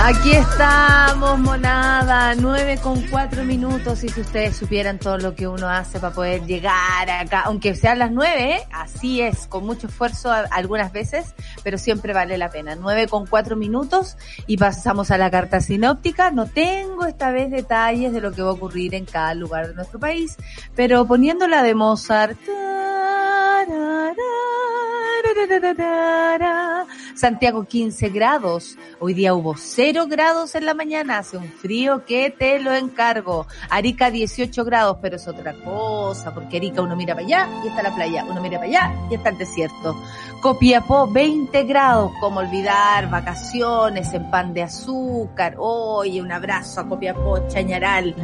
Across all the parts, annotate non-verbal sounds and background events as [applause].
Aquí estamos, monada, nueve con cuatro minutos y si ustedes supieran todo lo que uno hace para poder llegar acá, aunque sean las nueve, ¿eh? así es, con mucho esfuerzo algunas veces, pero siempre vale la pena. Nueve con cuatro minutos y pasamos a la carta sinóptica. No tengo esta vez detalles de lo que va a ocurrir en cada lugar de nuestro país, pero poniéndola de Mozart. Santiago 15 grados. Hoy día hubo 0 grados en la mañana. Hace un frío que te lo encargo. Arica 18 grados, pero es otra cosa, porque Arica uno mira para allá y está la playa. Uno mira para allá y está el desierto. Copiapó 20 grados. Como olvidar vacaciones en pan de azúcar. Oye, un abrazo a Copiapó, Chañaral.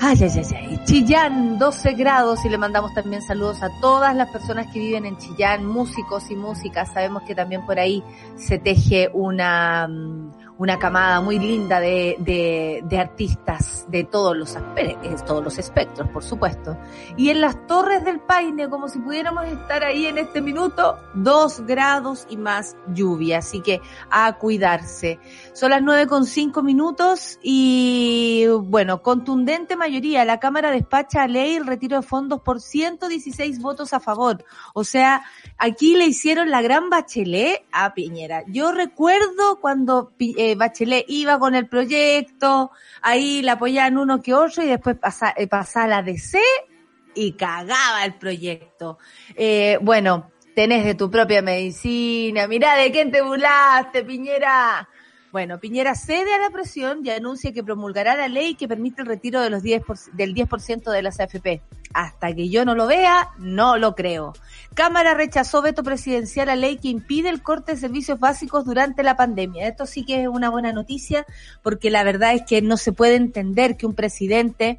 Ay, ay, ay, ay. Chillán, 12 grados y le mandamos también saludos a todas las personas que viven en Chillán, músicos y músicas. Sabemos que también por ahí se teje una, una camada muy linda de, de, de artistas de todos los, todos los espectros, por supuesto. Y en las Torres del Paine, como si pudiéramos estar ahí en este minuto, dos grados y más lluvia. Así que a cuidarse. Son las nueve con cinco minutos y bueno, contundente mayoría. La Cámara despacha ley el retiro de fondos por 116 votos a favor. O sea, aquí le hicieron la gran bachelet a Piñera. Yo recuerdo cuando eh, Bachelet iba con el proyecto, ahí la apoyaban uno que otro y después pasaba eh, la DC y cagaba el proyecto. Eh, bueno, tenés de tu propia medicina, mirá de quién te burlaste, Piñera. Bueno, Piñera cede a la presión y anuncia que promulgará la ley que permite el retiro de los 10 del 10% de las AFP. Hasta que yo no lo vea, no lo creo. Cámara rechazó veto presidencial a ley que impide el corte de servicios básicos durante la pandemia. Esto sí que es una buena noticia porque la verdad es que no se puede entender que un presidente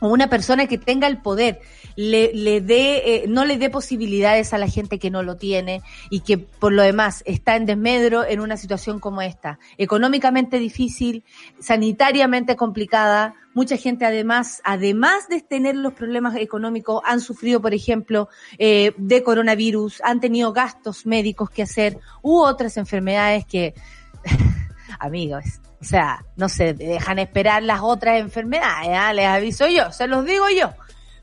o una persona que tenga el poder le, le dé, eh, no le dé posibilidades a la gente que no lo tiene y que por lo demás está en desmedro en una situación como esta, económicamente difícil, sanitariamente complicada. Mucha gente además, además de tener los problemas económicos, han sufrido, por ejemplo, eh, de coronavirus, han tenido gastos médicos que hacer u otras enfermedades que, amigos, o sea, no se dejan esperar las otras enfermedades, ¿eh? les aviso yo, se los digo yo.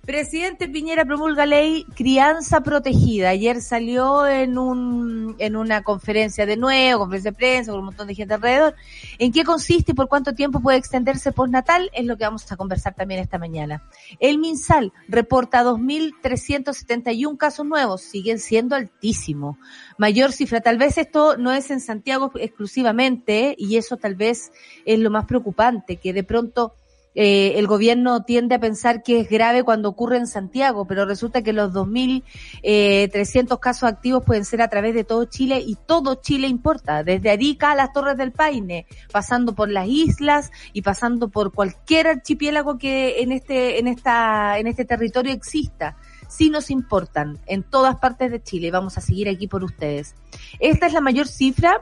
Presidente Piñera promulga ley crianza protegida. Ayer salió en un en una conferencia de nuevo, conferencia de prensa con un montón de gente alrededor. ¿En qué consiste y por cuánto tiempo puede extenderse postnatal? Es lo que vamos a conversar también esta mañana. El MinSal reporta 2.371 casos nuevos, siguen siendo altísimos. Mayor cifra, tal vez esto no es en Santiago exclusivamente y eso tal vez es lo más preocupante, que de pronto eh, el gobierno tiende a pensar que es grave cuando ocurre en Santiago, pero resulta que los 2.300 eh, casos activos pueden ser a través de todo Chile y todo Chile importa, desde Arica a las Torres del Paine, pasando por las islas y pasando por cualquier archipiélago que en este, en esta, en este territorio exista sí nos importan en todas partes de Chile. Vamos a seguir aquí por ustedes. Esta es la mayor cifra.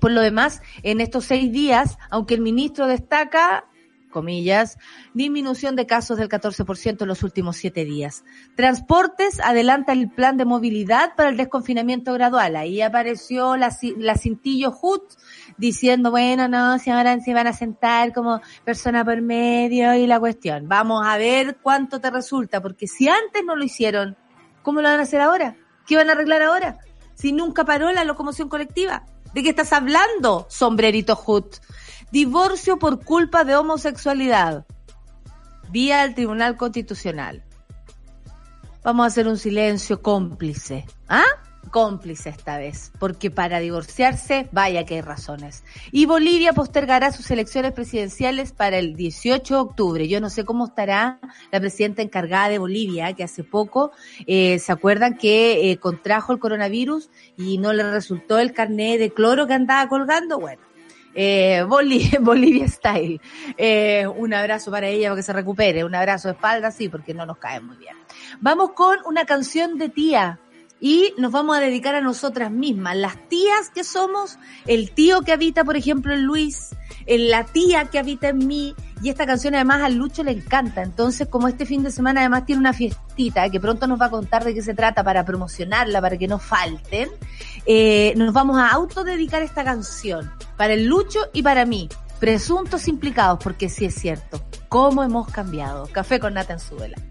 Por lo demás, en estos seis días, aunque el ministro destaca comillas, disminución de casos del 14% en los últimos siete días. Transportes adelanta el plan de movilidad para el desconfinamiento gradual. Ahí apareció la, la Cintillo Hut diciendo, bueno, no, si ahora se van a sentar como persona por medio y la cuestión. Vamos a ver cuánto te resulta, porque si antes no lo hicieron, ¿cómo lo van a hacer ahora? ¿Qué van a arreglar ahora? Si nunca paró la locomoción colectiva. ¿De qué estás hablando, sombrerito Hut? Divorcio por culpa de homosexualidad. Vía al Tribunal Constitucional. vamos a hacer un silencio cómplice. ¿Ah? cómplice esta vez, porque para divorciarse, vaya que hay razones. Y Bolivia postergará sus elecciones presidenciales para el 18 de octubre. Yo no sé cómo estará la presidenta encargada de Bolivia, que hace poco, eh, ¿se acuerdan que eh, contrajo el coronavirus y no le resultó el carnet de cloro que andaba colgando? Bueno. Eh, Bolivia, [laughs] Bolivia Style. Eh, un abrazo para ella para que se recupere. Un abrazo de espalda, sí, porque no nos cae muy bien. Vamos con una canción de tía y nos vamos a dedicar a nosotras mismas, las tías que somos, el tío que habita, por ejemplo, en Luis, la tía que habita en mí, y esta canción además al Lucho le encanta, entonces como este fin de semana además tiene una fiestita que pronto nos va a contar de qué se trata para promocionarla, para que no falten, eh, nos vamos a autodedicar esta canción, para el Lucho y para mí, presuntos implicados, porque sí es cierto, cómo hemos cambiado. Café con nata en suela. vuelta,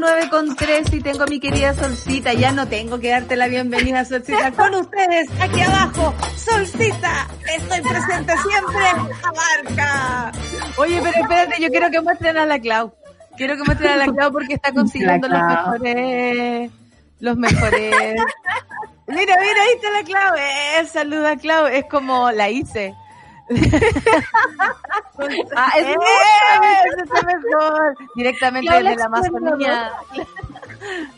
9 con 3 y tengo a mi querida Solcita. Ya no tengo que darte la bienvenida, Solcita. Con ustedes, aquí abajo, Solcita. Estoy presente siempre. Abarca. Oye, pero espérate, yo quiero que muestren a la Clau. Quiero que muestren a la Clau porque está consiguiendo los mejores. Los mejores. [laughs] Mira, mira, ahí está la Clau. Eh, saluda, Clau. Es como la hice. Ah, es, mejor. Directamente desde la Amazonía.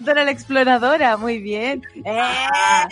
Dora la exploradora, muy bien. Ah,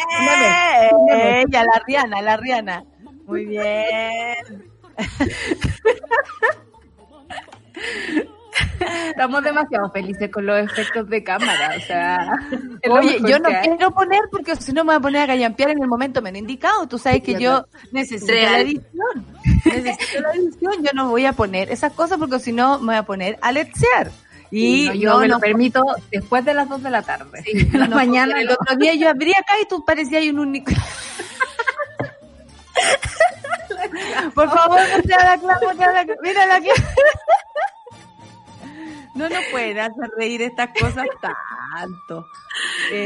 eh, ella, la Riana, la Riana. Muy bien. [laughs] [laughs] Estamos demasiado felices con los efectos de cámara, o sea. [laughs] Oye, yo no quiero poner porque si no me voy a poner a gallampear en el momento menos indicado. Tú sabes que yo necesito la edición. Necesito la edición. Yo no voy a poner esas cosas porque si no me voy a poner a letsear. Y yo me lo permito después de las 2 de la tarde. la [laughs] mañana. El otro día yo abrí acá y tú parecías un único. Por favor, no te la clavo, Mira la que. No nos pueden hacer reír estas cosas tanto.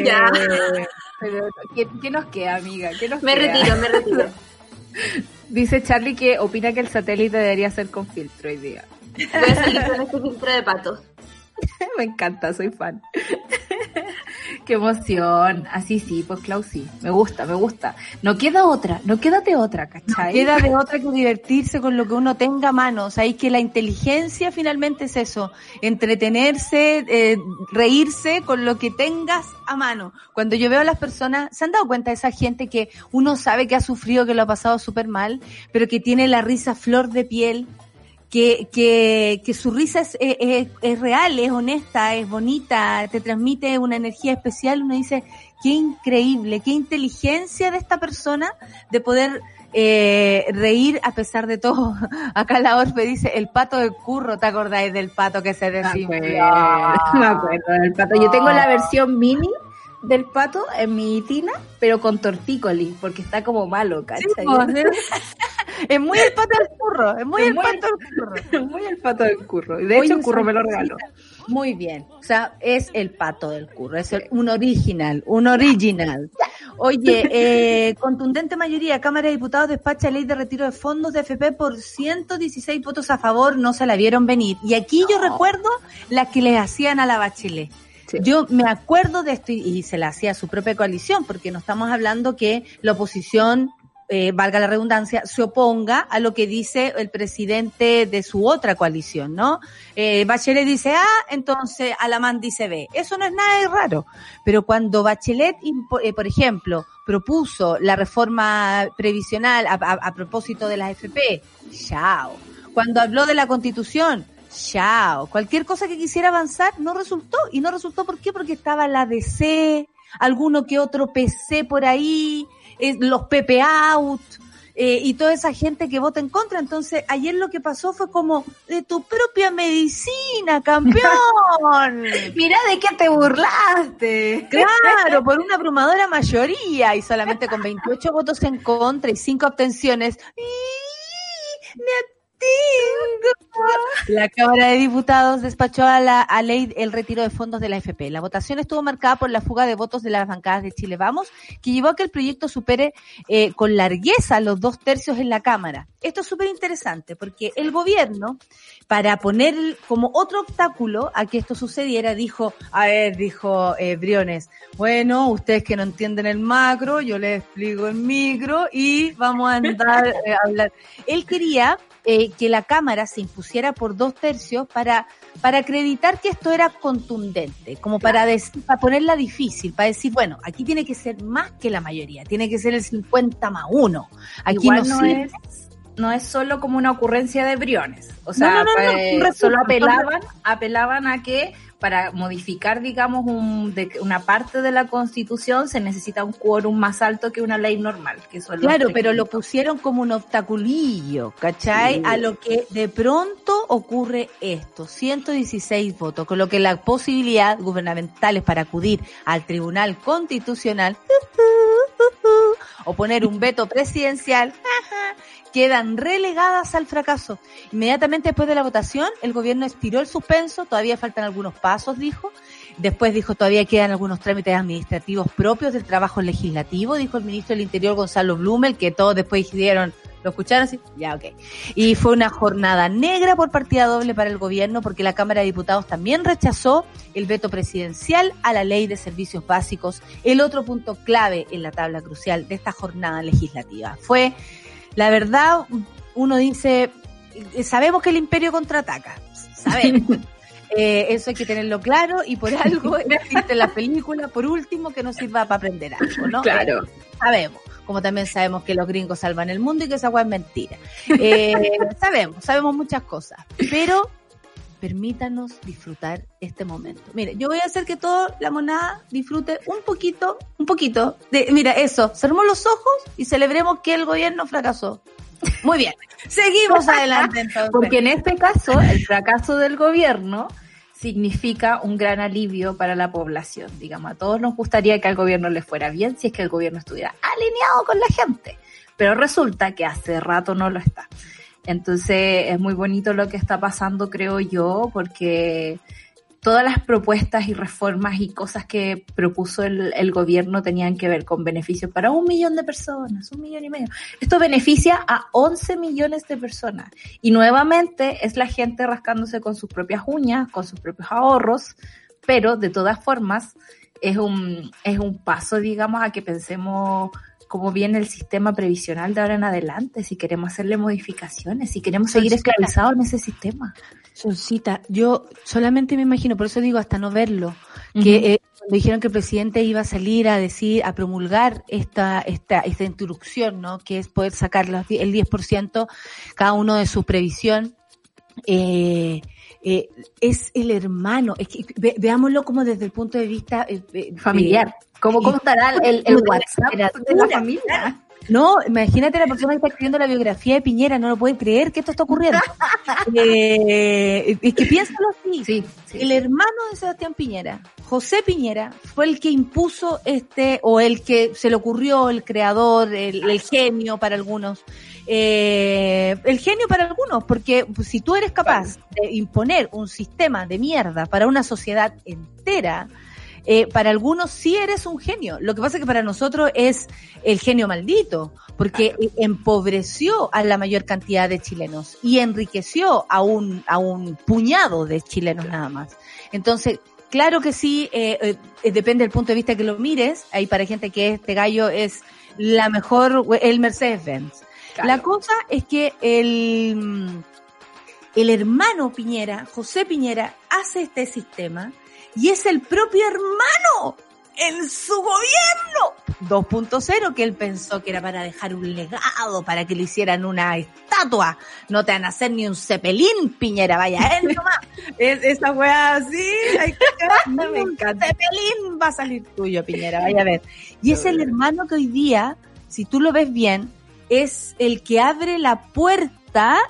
ya. Eh, pero, ¿qué, nos queda, amiga? ¿Qué nos me retiro, me retiro. [laughs] Dice Charlie que opina que el satélite debería ser con filtro hoy día. Voy a salir con este filtro de pato. [laughs] me encanta, soy fan. Qué emoción. Así sí, pues Clau sí. Me gusta, me gusta. No queda otra, no queda de otra, ¿cachai? queda de [laughs] otra que divertirse con lo que uno tenga a mano. O sea, que la inteligencia finalmente es eso. Entretenerse, eh, reírse con lo que tengas a mano. Cuando yo veo a las personas, ¿se han dado cuenta de esa gente que uno sabe que ha sufrido, que lo ha pasado súper mal, pero que tiene la risa flor de piel? Que, que, que su risa es, es, es, real, es honesta, es bonita, te transmite una energía especial, uno dice, qué increíble, qué inteligencia de esta persona de poder eh, reír a pesar de todo. [laughs] Acá la Orfe dice, el pato del curro, ¿te acordáis del pato que se decía? Me acuerdo del pato. Yo tengo la versión mini del pato en mi tina, pero con tortícolis, porque está como malo, ¿cachai? [laughs] Es muy el pato del curro, es muy el pato del curro. Es [laughs] muy el pato del curro. De hecho el curro me lo regaló. Muy bien. O sea, es el pato del curro, es un original, un original. Oye, [laughs] eh, contundente mayoría, Cámara de Diputados despacha ley de retiro de fondos de FP por 116 votos a favor, no se la vieron venir. Y aquí yo recuerdo las que le hacían a la Bachelet. Yo me acuerdo de esto y, se la hacía a su propia coalición, porque no estamos hablando que la oposición, eh, valga la redundancia, se oponga a lo que dice el presidente de su otra coalición, ¿no? Eh, Bachelet dice A, entonces Alamán dice B. Eso no es nada de raro. Pero cuando Bachelet, eh, por ejemplo, propuso la reforma previsional a, a propósito de las FP, chao. Cuando habló de la constitución, Chao. Cualquier cosa que quisiera avanzar no resultó. ¿Y no resultó por qué? Porque estaba la DC, alguno que otro PC por ahí, eh, los PP out. Eh, y toda esa gente que vota en contra. Entonces, ayer lo que pasó fue como de tu propia medicina, campeón. [laughs] Mira de qué te burlaste. Claro, por una abrumadora mayoría y solamente con 28 votos en contra y 5 abstenciones. Y me la Cámara de Diputados despachó a la ley el retiro de fondos de la FP. La votación estuvo marcada por la fuga de votos de las bancadas de Chile Vamos, que llevó a que el proyecto supere eh, con largueza los dos tercios en la Cámara. Esto es súper interesante porque el gobierno, para poner como otro obstáculo a que esto sucediera, dijo, a ver, dijo eh, Briones, bueno, ustedes que no entienden el macro, yo les explico el micro y vamos a andar eh, a hablar. Él quería eh, que la Cámara se impusiera por dos tercios para, para acreditar que esto era contundente, como para, decir, para ponerla difícil, para decir, bueno, aquí tiene que ser más que la mayoría, tiene que ser el 50 más uno. Aquí no, es no es solo como una ocurrencia de Briones. O sea, pues, solo apelaban, apelaban a que para modificar, digamos, un, de, una parte de la constitución se necesita un quórum más alto que una ley normal. Que claro, pero lo pusieron como un obstaculillo, ¿cachai? A lo que de pronto ocurre esto, 116 votos, con lo que la posibilidad gubernamental es para acudir al Tribunal Constitucional [laughs] o poner un veto presidencial [laughs] quedan relegadas al fracaso. Inmediatamente después de la votación, el gobierno estiró el suspenso, todavía faltan algunos pasos, dijo. Después dijo, todavía quedan algunos trámites administrativos propios del trabajo legislativo, dijo el ministro del Interior Gonzalo Blumel, que todos después dijeron, ¿Lo escucharon así? Ya, ok. Y fue una jornada negra por partida doble para el gobierno porque la Cámara de Diputados también rechazó el veto presidencial a la ley de servicios básicos, el otro punto clave en la tabla crucial de esta jornada legislativa. Fue, la verdad, uno dice, sabemos que el imperio contraataca, sabemos. [laughs] Eh, eso hay que tenerlo claro y por algo [laughs] existe la película, por último, que nos sirva para aprender algo, ¿no? Claro. Eh, sabemos como también sabemos que los gringos salvan el mundo y que esa agua es mentira. Eh, [laughs] sabemos, sabemos muchas cosas, pero permítanos disfrutar este momento. Mire, yo voy a hacer que toda la monada disfrute un poquito, un poquito de, mira, eso, cerremos los ojos y celebremos que el gobierno fracasó. Muy bien, [laughs] seguimos adelante entonces. Porque en este caso, el fracaso del gobierno significa un gran alivio para la población. Digamos, a todos nos gustaría que al gobierno le fuera bien si es que el gobierno estuviera alineado con la gente, pero resulta que hace rato no lo está. Entonces es muy bonito lo que está pasando, creo yo, porque todas las propuestas y reformas y cosas que propuso el, gobierno tenían que ver con beneficios para un millón de personas, un millón y medio. Esto beneficia a 11 millones de personas. Y nuevamente es la gente rascándose con sus propias uñas, con sus propios ahorros, pero de todas formas es un, es un paso, digamos, a que pensemos cómo viene el sistema previsional de ahora en adelante, si queremos hacerle modificaciones, si queremos seguir esclavizados en ese sistema. Solcita, yo solamente me imagino, por eso digo hasta no verlo, que eh, cuando dijeron que el presidente iba a salir a decir, a promulgar esta, esta, esta instrucción, ¿no? Que es poder sacar el 10% cada uno de su previsión. Eh, eh, es el hermano, es que, veámoslo como desde el punto de vista familiar. ¿Cómo, estará el, el [laughs] WhatsApp de la familia? No, imagínate la persona que está escribiendo la biografía de Piñera, no lo puede creer que esto está ocurriendo. [laughs] eh, es que piénsalo así. Sí, El hermano de Sebastián Piñera, José Piñera, fue el que impuso este, o el que se le ocurrió, el creador, el, genio para algunos. Eh, el genio para algunos, porque si tú eres capaz de imponer un sistema de mierda para una sociedad entera, eh, para algunos sí eres un genio. Lo que pasa es que para nosotros es el genio maldito, porque empobreció a la mayor cantidad de chilenos y enriqueció a un, a un puñado de chilenos nada más. Entonces, claro que sí, eh, eh, depende del punto de vista que lo mires. Hay para gente que este gallo es la mejor, el Mercedes-Benz. La cosa es que el, el hermano Piñera, José Piñera, hace este sistema y es el propio hermano en su gobierno 2.0 que él pensó que era para dejar un legado, para que le hicieran una estatua. No te van a hacer ni un cepelín, Piñera, vaya, él [laughs] nomás. es, esa weá así, [laughs] me encanta. Cepelín va a salir tuyo, Piñera, vaya a ver. Y es el hermano que hoy día, si tú lo ves bien, es el que abre la puerta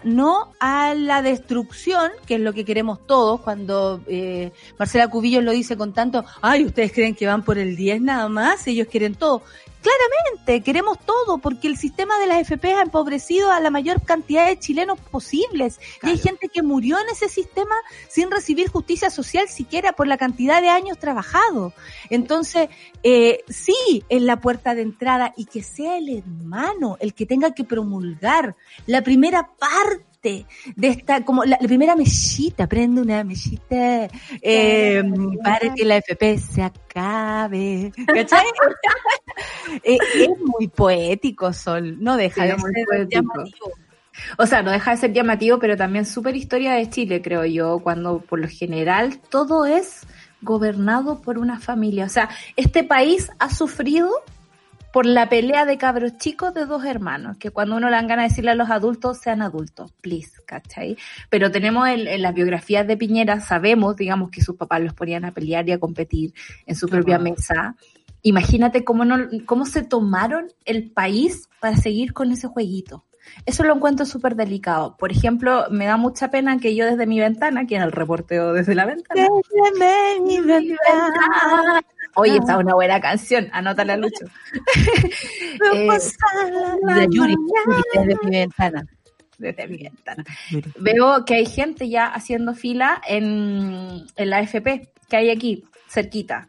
no a la destrucción, que es lo que queremos todos, cuando eh, Marcela Cubillos lo dice con tanto, ay, ustedes creen que van por el 10 nada más, ellos quieren todo. Claramente, queremos todo, porque el sistema de las FP ha empobrecido a la mayor cantidad de chilenos posibles. Y hay gente que murió en ese sistema sin recibir justicia social siquiera por la cantidad de años trabajados. Entonces, eh, sí, es la puerta de entrada y que sea el hermano el que tenga que promulgar la primera parte de esta, como la, primera mesita, prende una mesita eh, para que la FP se acabe. ¿Cachai? [laughs] Eh, es muy poético, Sol, no deja de ser llamativo. O sea, no deja de ser llamativo, pero también súper historia de Chile, creo yo, cuando por lo general todo es gobernado por una familia. O sea, este país ha sufrido por la pelea de cabros chicos de dos hermanos, que cuando uno le dan ganas de decirle a los adultos, sean adultos, please, ¿cachai? Pero tenemos en, las biografías de Piñera, sabemos, digamos, que sus papás los ponían a pelear y a competir en su propia mesa. Imagínate cómo, no, cómo se tomaron el país para seguir con ese jueguito. Eso lo encuentro súper delicado. Por ejemplo, me da mucha pena que yo desde mi ventana, aquí en el reporteo desde la ventana, desde mi ventana Oye, está una buena canción, anótala, Lucho. [laughs] [laughs] eh, de Yuri, desde mi ventana. Desde mi ventana. Veo que hay gente ya haciendo fila en, en la FP que hay aquí, cerquita.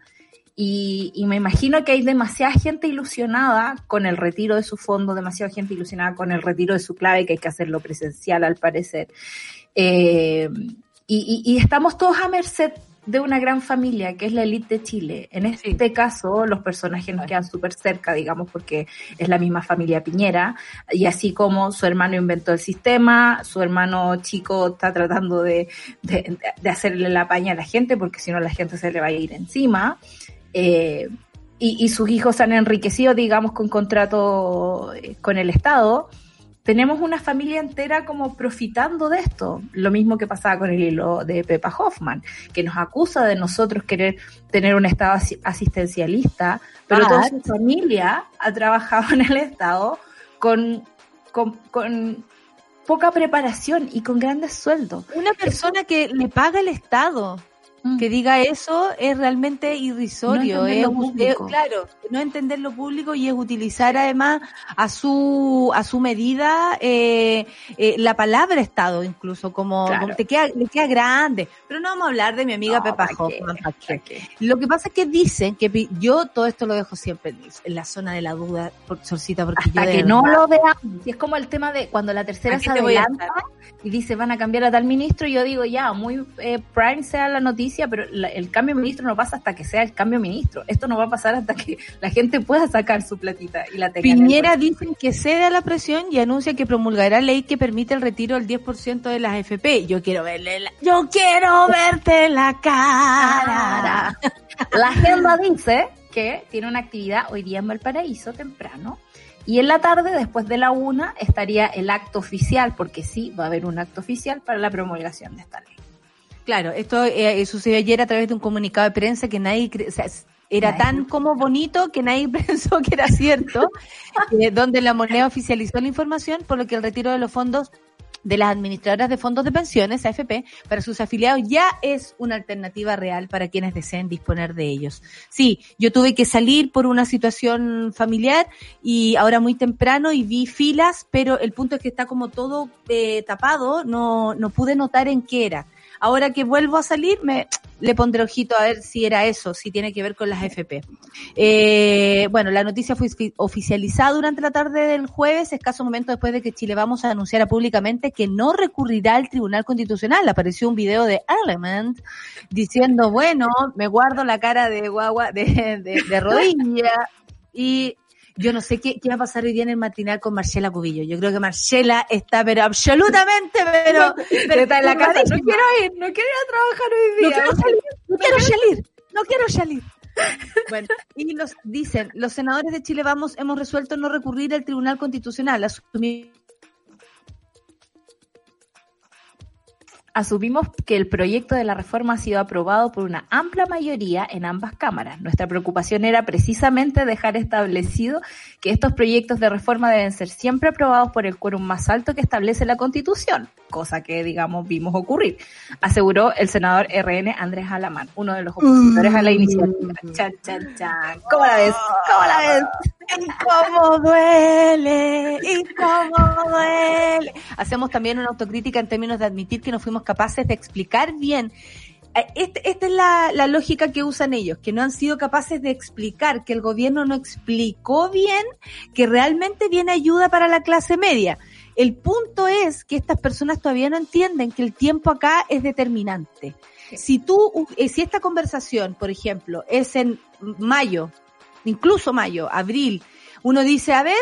Y, y, me imagino que hay demasiada gente ilusionada con el retiro de su fondo, demasiada gente ilusionada con el retiro de su clave, que hay que hacerlo presencial al parecer. Eh, y, y, y, estamos todos a merced de una gran familia, que es la élite de Chile. En este sí. caso, los personajes nos quedan súper cerca, digamos, porque es la misma familia Piñera, y así como su hermano inventó el sistema, su hermano chico está tratando de, de, de hacerle la paña a la gente, porque si no la gente se le va a ir encima. Eh, y, y, sus hijos se han enriquecido, digamos, con contrato con el Estado, tenemos una familia entera como profitando de esto. Lo mismo que pasaba con el hilo de Pepa Hoffman, que nos acusa de nosotros querer tener un Estado asistencialista, pero ah, toda su familia ha trabajado en el Estado con, con, con poca preparación y con grandes sueldos. Una persona que le paga el Estado que diga eso es realmente irrisorio. No es, es, claro, no entender lo público y es utilizar además a su a su medida eh, eh, la palabra Estado incluso como, claro. como te queda, le queda grande. Pero no vamos a hablar de mi amiga no, Pepa Hoffman. Lo que pasa es que dicen que yo todo esto lo dejo siempre en, la zona de la duda, por, Solcita, porque Hasta yo que no lo veamos. Y es como el tema de cuando la tercera se adelanta y dice van a cambiar a tal ministro, yo digo ya, muy eh, prime sea la noticia pero la, el cambio de ministro no pasa hasta que sea el cambio de ministro. Esto no va a pasar hasta que la gente pueda sacar su platita y la tenga. Piñera dicen que cede a la presión y anuncia que promulgará ley que permite el retiro del 10% de las FP. Yo quiero verle la, yo quiero verte la cara. [laughs] La agenda dice que tiene una actividad hoy día en Valparaíso temprano y en la tarde, después de la una, estaría el acto oficial, porque sí, va a haber un acto oficial para la promulgación de esta ley. Claro, esto eh, sucedió ayer a través de un comunicado de prensa que nadie, o sea, era nadie tan como bonito que nadie [laughs] pensó que era cierto, [laughs] eh, donde la moneda oficializó la información, por lo que el retiro de los fondos de las administradoras de fondos de pensiones, AFP, para sus afiliados ya es una alternativa real para quienes deseen disponer de ellos. Sí, yo tuve que salir por una situación familiar y ahora muy temprano y vi filas, pero el punto es que está como todo eh, tapado, no, no pude notar en qué era. Ahora que vuelvo a salir, me le pondré ojito a ver si era eso, si tiene que ver con las FP. Eh, bueno, la noticia fue oficializada durante la tarde del jueves, escaso momento después de que Chile Vamos a anunciara públicamente que no recurrirá al Tribunal Constitucional. Apareció un video de Element diciendo, bueno, me guardo la cara de guagua, de, de, de rodilla y yo no sé qué, qué, va a pasar hoy día en el matinal con Marcela Cubillo. Yo creo que Marcela está, pero absolutamente, pero, pero está en la casa. No quiero ir, no quiero ir a trabajar hoy día. No quiero salir, no quiero salir, no quiero salir. Bueno, y nos dicen, los senadores de Chile Vamos hemos resuelto no recurrir al Tribunal Constitucional. Asumir asumimos que el proyecto de la reforma ha sido aprobado por una amplia mayoría en ambas cámaras. Nuestra preocupación era precisamente dejar establecido que estos proyectos de reforma deben ser siempre aprobados por el quórum más alto que establece la Constitución, cosa que, digamos, vimos ocurrir, aseguró el senador RN Andrés Alamán, uno de los opositores a la iniciativa. Chan, chan, chan. ¿Cómo la ves? ¿Cómo la ves? Y cómo duele, y cómo duele. Hacemos también una autocrítica en términos de admitir que no fuimos capaces de explicar bien. Este, esta es la, la, lógica que usan ellos, que no han sido capaces de explicar, que el gobierno no explicó bien que realmente viene ayuda para la clase media. El punto es que estas personas todavía no entienden que el tiempo acá es determinante. Si tú, si esta conversación, por ejemplo, es en mayo, incluso mayo, abril, uno dice, a ver,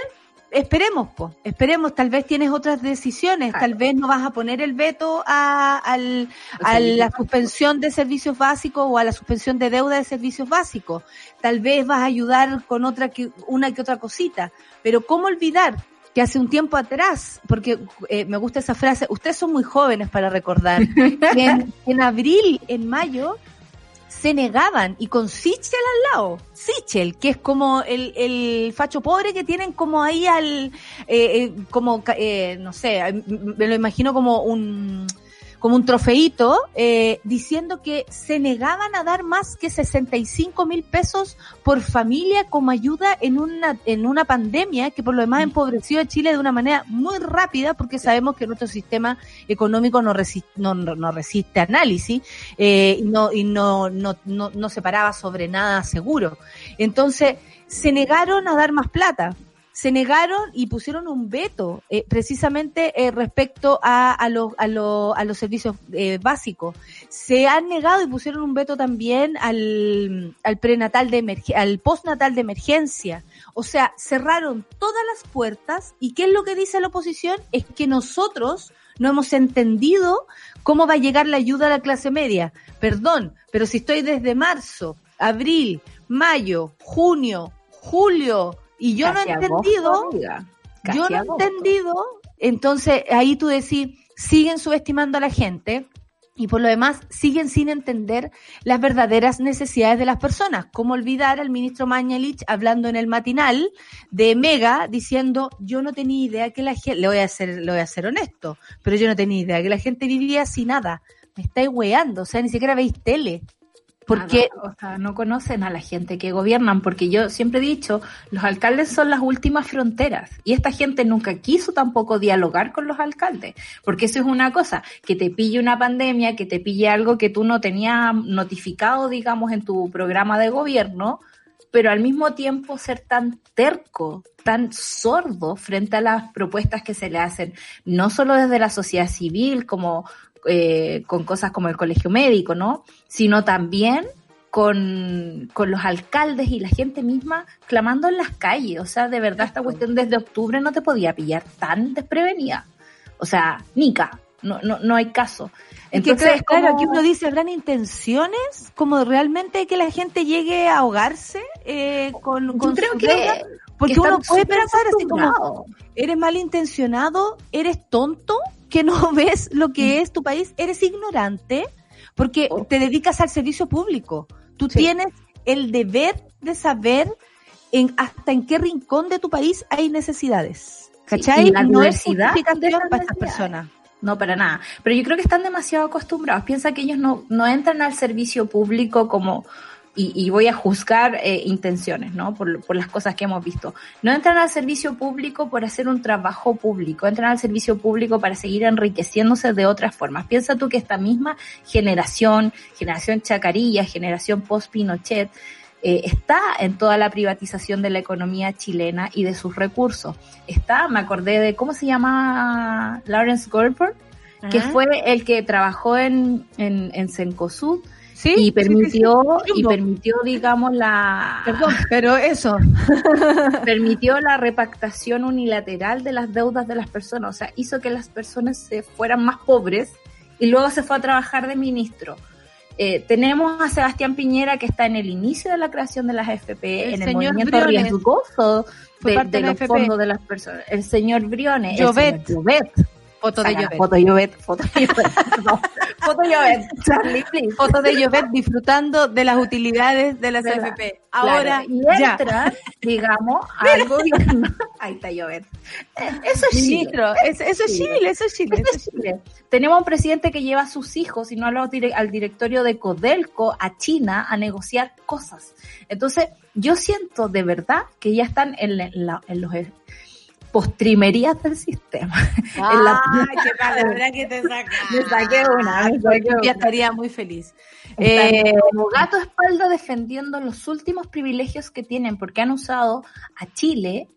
esperemos, pues, esperemos, tal vez tienes otras decisiones, claro. tal vez no vas a poner el veto a, al, a la suspensión de servicios básicos o a la suspensión de deuda de servicios básicos, tal vez vas a ayudar con otra que, una que otra cosita, pero ¿cómo olvidar? que hace un tiempo atrás, porque eh, me gusta esa frase, ustedes son muy jóvenes para recordar, [laughs] en, en abril, en mayo, se negaban y con Sichel al lado, Sichel, que es como el, el facho pobre que tienen como ahí al, eh, eh, como, eh, no sé, me lo imagino como un, como un trofeito, eh, diciendo que se negaban a dar más que 65 mil pesos por familia como ayuda en una, en una pandemia que por lo demás empobreció a Chile de una manera muy rápida porque sabemos que nuestro sistema económico no resiste, no, no, resiste análisis eh, y, no, y no, no, no, no se paraba sobre nada seguro. Entonces, se negaron a dar más plata se negaron y pusieron un veto eh, precisamente eh, respecto a, a, los, a, a los servicios eh, básicos. Se han negado y pusieron un veto también al, al prenatal de al postnatal de emergencia. O sea, cerraron todas las puertas y ¿qué es lo que dice la oposición? Es que nosotros no hemos entendido cómo va a llegar la ayuda a la clase media. Perdón, pero si estoy desde marzo, abril, mayo, junio, julio, y yo no he entendido, yo no he entendido, entonces ahí tú decís, siguen subestimando a la gente y por lo demás siguen sin entender las verdaderas necesidades de las personas. ¿Cómo olvidar al ministro Mañalich hablando en el matinal de Mega diciendo, yo no tenía idea que la gente, le voy a ser, le voy a ser honesto, pero yo no tenía idea que la gente vivía sin nada. Me estáis weando, o sea, ni siquiera veis tele. Porque, o sea, no conocen a la gente que gobiernan, porque yo siempre he dicho, los alcaldes son las últimas fronteras y esta gente nunca quiso tampoco dialogar con los alcaldes, porque eso es una cosa, que te pille una pandemia, que te pille algo que tú no tenías notificado, digamos, en tu programa de gobierno, pero al mismo tiempo ser tan terco, tan sordo frente a las propuestas que se le hacen, no solo desde la sociedad civil, como eh, con cosas como el colegio médico, ¿no? Sino también con, con, los alcaldes y la gente misma clamando en las calles. O sea, de verdad esta cuestión desde octubre no te podía pillar tan desprevenida. O sea, Nica, no, no, no hay caso. Entonces, claro, aquí uno dice, ¿habrán intenciones como realmente que la gente llegue a ahogarse eh, con, con creo que Porque uno puede pensar así como, eres malintencionado, eres tonto, que no [laughs] ves lo que mm. es tu país, eres ignorante porque oh. te dedicas al servicio público. Tú tienes el deber de saber en hasta en qué rincón de tu país hay necesidades. ¿Cachai? no es justificación para estas personas. No, para nada. Pero yo creo que están demasiado acostumbrados. Piensa que ellos no, no entran al servicio público como y, voy a juzgar eh, intenciones, ¿no? Por, por, las cosas que hemos visto. No entran al servicio público por hacer un trabajo público, entran al servicio público para seguir enriqueciéndose de otras formas. Piensa tú que esta misma generación, generación Chacarilla, generación post-Pinochet, eh, está en toda la privatización de la economía chilena y de sus recursos. Está, me acordé de, ¿cómo se llama Lawrence Goldberg? Que fue el que trabajó en, en, en Cencosud y permitió y permitió digamos la perdón pero eso [laughs] permitió la repactación unilateral de las deudas de las personas o sea hizo que las personas se fueran más pobres y luego se fue a trabajar de ministro eh, tenemos a Sebastián Piñera que está en el inicio de la creación de las FP, en el movimiento riesgoso de, de, los fondos de las personas. El señor Briones, Llobet. Foto de Llobet. Foto de Llobet. Foto de Llobet. foto de Llobet. [laughs] Charlie, please. Foto de Llobet disfrutando de las utilidades de las CFP. Ahora, y entra, digamos, al gobierno. Ahí está Llobet. Eh, eso es Ministro, Chile. Eso, es Chile, eso es Chile. Eso es Chile. Tenemos un presidente que lleva a sus hijos, y no al directorio de Codelco, a China, a negociar cosas. Entonces, yo siento de verdad que ya están en, la, en los postrimerías del sistema. [laughs] Ah, [laughs] qué palabra que te sacaste. Me saqué una, Ya estaría muy feliz. Eh, como gato espalda defendiendo los últimos privilegios que tienen, porque han usado a Chile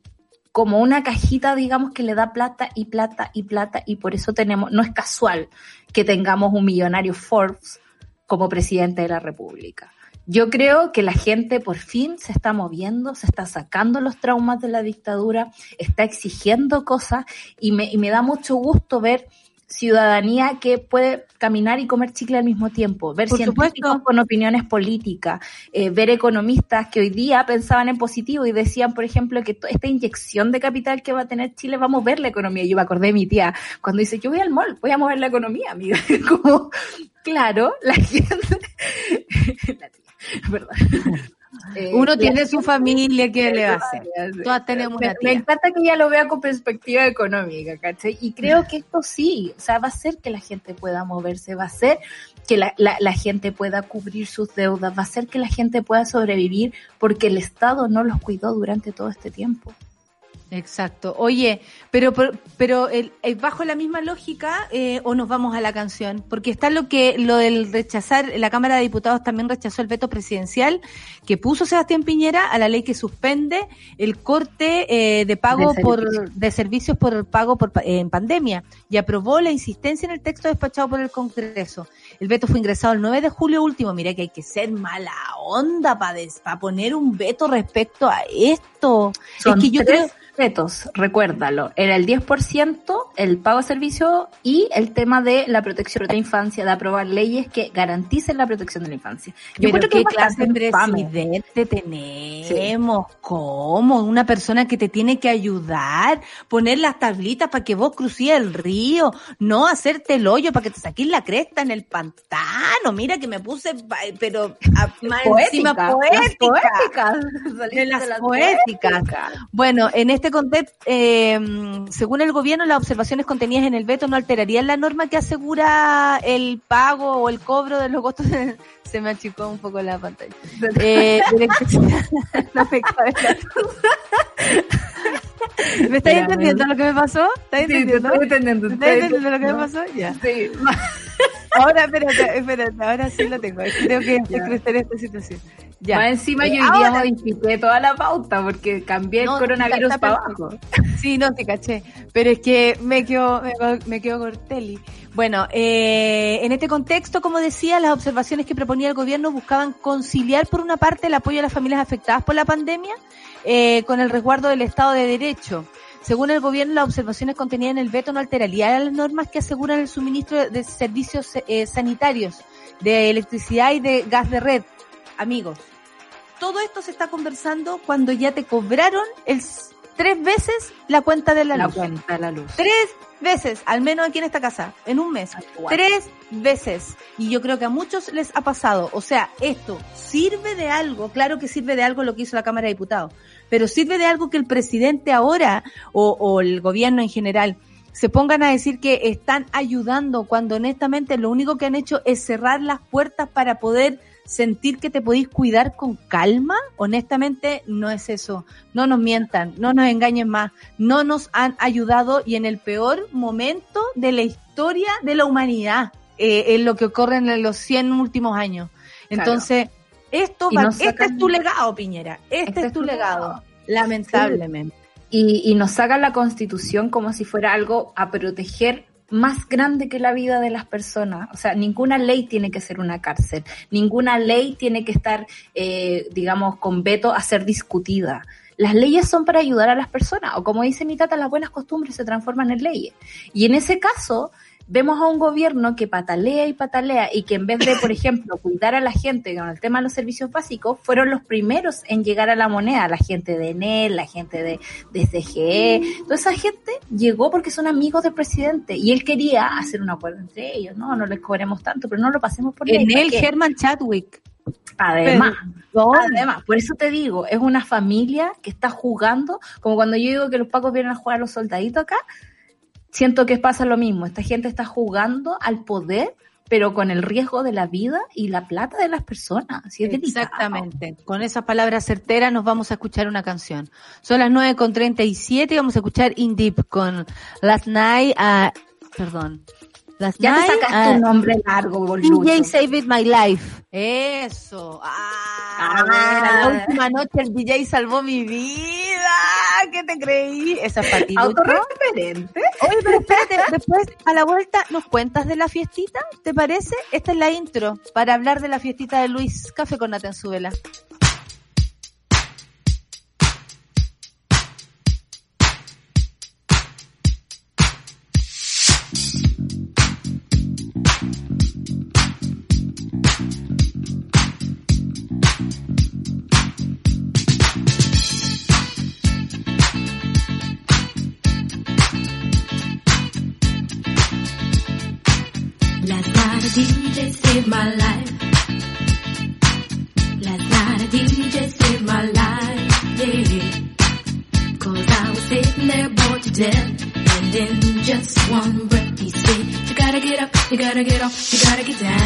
como una cajita, digamos, que le da plata y plata y plata, y por eso tenemos, no es casual que tengamos un millonario Forbes como presidente de la República. Yo creo que la gente por fin se está moviendo, se está sacando los traumas de la dictadura, está exigiendo cosas y me, y me da mucho gusto ver ciudadanía que puede caminar y comer chicle al mismo tiempo, ver científicos con opiniones políticas, eh, ver economistas que hoy día pensaban en positivo y decían, por ejemplo, que esta inyección de capital que va a tener Chile va a mover la economía. Yo me acordé de mi tía cuando dice, yo voy al mall, voy a mover la economía, amiga. [laughs] Como, claro, la gente, [laughs] la tía, [laughs] ¿verdad? [laughs] Eh, Uno tiene su familia, ¿qué le hacer? Todas tenemos me, una tía. Me encanta que ella lo vea con perspectiva económica, ¿cachai? Y creo que esto sí, o sea, va a hacer que la gente pueda moverse, va a hacer que la, la, la, gente pueda cubrir sus deudas, va a hacer que la gente pueda sobrevivir porque el Estado no los cuidó durante todo este tiempo. Exacto. Oye, pero pero el, bajo la misma lógica eh, o nos vamos a la canción, porque está lo que lo del rechazar la Cámara de Diputados también rechazó el veto presidencial que puso Sebastián Piñera a la ley que suspende el corte eh, de pago de por de servicios por pago por eh, en pandemia y aprobó la insistencia en el texto despachado por el Congreso. El veto fue ingresado el 9 de julio último. Mira que hay que ser mala onda para para poner un veto respecto a esto. es que yo creo vetos, recuérdalo, era el 10%, el pago de servicio y el tema de la protección de la infancia, de aprobar leyes que garanticen la protección de la infancia. Yo creo que clase de presidente tenemos? ¿Cómo? Una persona que te tiene que ayudar, poner las tablitas para que vos crucíes el río, no hacerte el hoyo para que te saquís la cresta en el pantano. Mira que me puse, pero más encima poética. [laughs] De las, poéticas. Bueno, en este contexto, eh, según el gobierno, las observaciones contenidas en el veto no alterarían la norma que asegura el pago o el cobro de los costos. [laughs] Se me achicó un poco la pantalla. [laughs] Eh, [laughs] no me cabe ¿Me estáis entendiendo lo que me pasó? ¿Estáis entendiendo? Sí, entendiendo. ¿Estáis entendiendo lo que me pasó? Ya. Sí. Ahora, espérate, espérate, ahora sí lo tengo. Creo que crecer esta situación. Ya. Más encima yo hoy día modifiqué toda la pauta porque cambié el coronavirus para abajo. [laughs] Sí, no, te caché. Pero es que me quedo, me, me quedo corteli. Bueno, eh, en este contexto, como decía, las observaciones que proponía el gobierno buscaban conciliar por una parte el apoyo a las familias afectadas por la pandemia eh, con el resguardo del Estado de Derecho. Según el gobierno, las observaciones contenidas en el veto no alterarían las normas que aseguran el suministro de servicios eh, sanitarios, de electricidad y de gas de red amigos, todo esto se está conversando cuando ya te cobraron el, tres veces la cuenta de la, la luz. Cuenta de la luz. Tres veces, al menos aquí en esta casa, en un mes. Tres veces. Y yo creo que a muchos les ha pasado. O sea, esto sirve de algo, claro que sirve de algo lo que hizo la Cámara de Diputados, pero sirve de algo que el presidente ahora, o, o el gobierno en general, se pongan a decir que están ayudando cuando honestamente lo único que han hecho es cerrar las puertas para poder sentir que te podéis cuidar con calma, honestamente no es eso. No nos mientan, no nos engañen más. No nos han ayudado y en el peor momento de la historia de la humanidad, eh, en lo que ocurre en los 100 últimos años. Entonces, esto va, este es tu legado, Piñera. Este, este es tu legado, lamentablemente. Y, y nos sacan la constitución como si fuera algo a proteger más grande que la vida de las personas. O sea, ninguna ley tiene que ser una cárcel, ninguna ley tiene que estar, eh, digamos, con veto a ser discutida. Las leyes son para ayudar a las personas, o como dice mi tata, las buenas costumbres se transforman en leyes. Y en ese caso, vemos a un gobierno que patalea y patalea y que en vez de, por [laughs] ejemplo, cuidar a la gente con el tema de los servicios básicos, fueron los primeros en llegar a la moneda, la gente de ENEL, la gente de, de CGE, toda esa gente llegó porque son amigos del presidente y él quería hacer un acuerdo entre ellos, no, no les cobremos tanto, pero no lo pasemos por. ENEL, German Chadwick. Además, además, por eso te digo, es una familia que está jugando, como cuando yo digo que los pacos vienen a jugar a los soldaditos acá, siento que pasa lo mismo. Esta gente está jugando al poder, pero con el riesgo de la vida y la plata de las personas. Exactamente. Con esas palabras certeras nos vamos a escuchar una canción. Son las 9.37 y vamos a escuchar In Deep con Last Night, uh, perdón, Last ya te sacaste un nombre largo, boludo. DJ Save It My Life. Eso. Ah, la última noche el DJ salvó mi vida. ¿Qué te creí? Esa es para ti. Autorreferente. Oye, pero espérate, después a la vuelta nos cuentas de la fiestita, ¿te parece? Esta es la intro para hablar de la fiestita de Luis Café con Natenzuela. gotta get off, you gotta get down.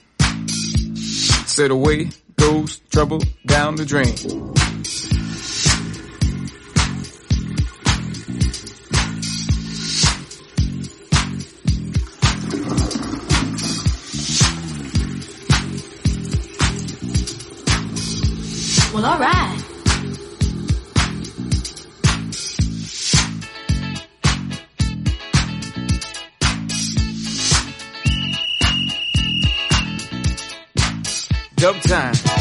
Said away goes trouble down the drain. Well, alright. dope time.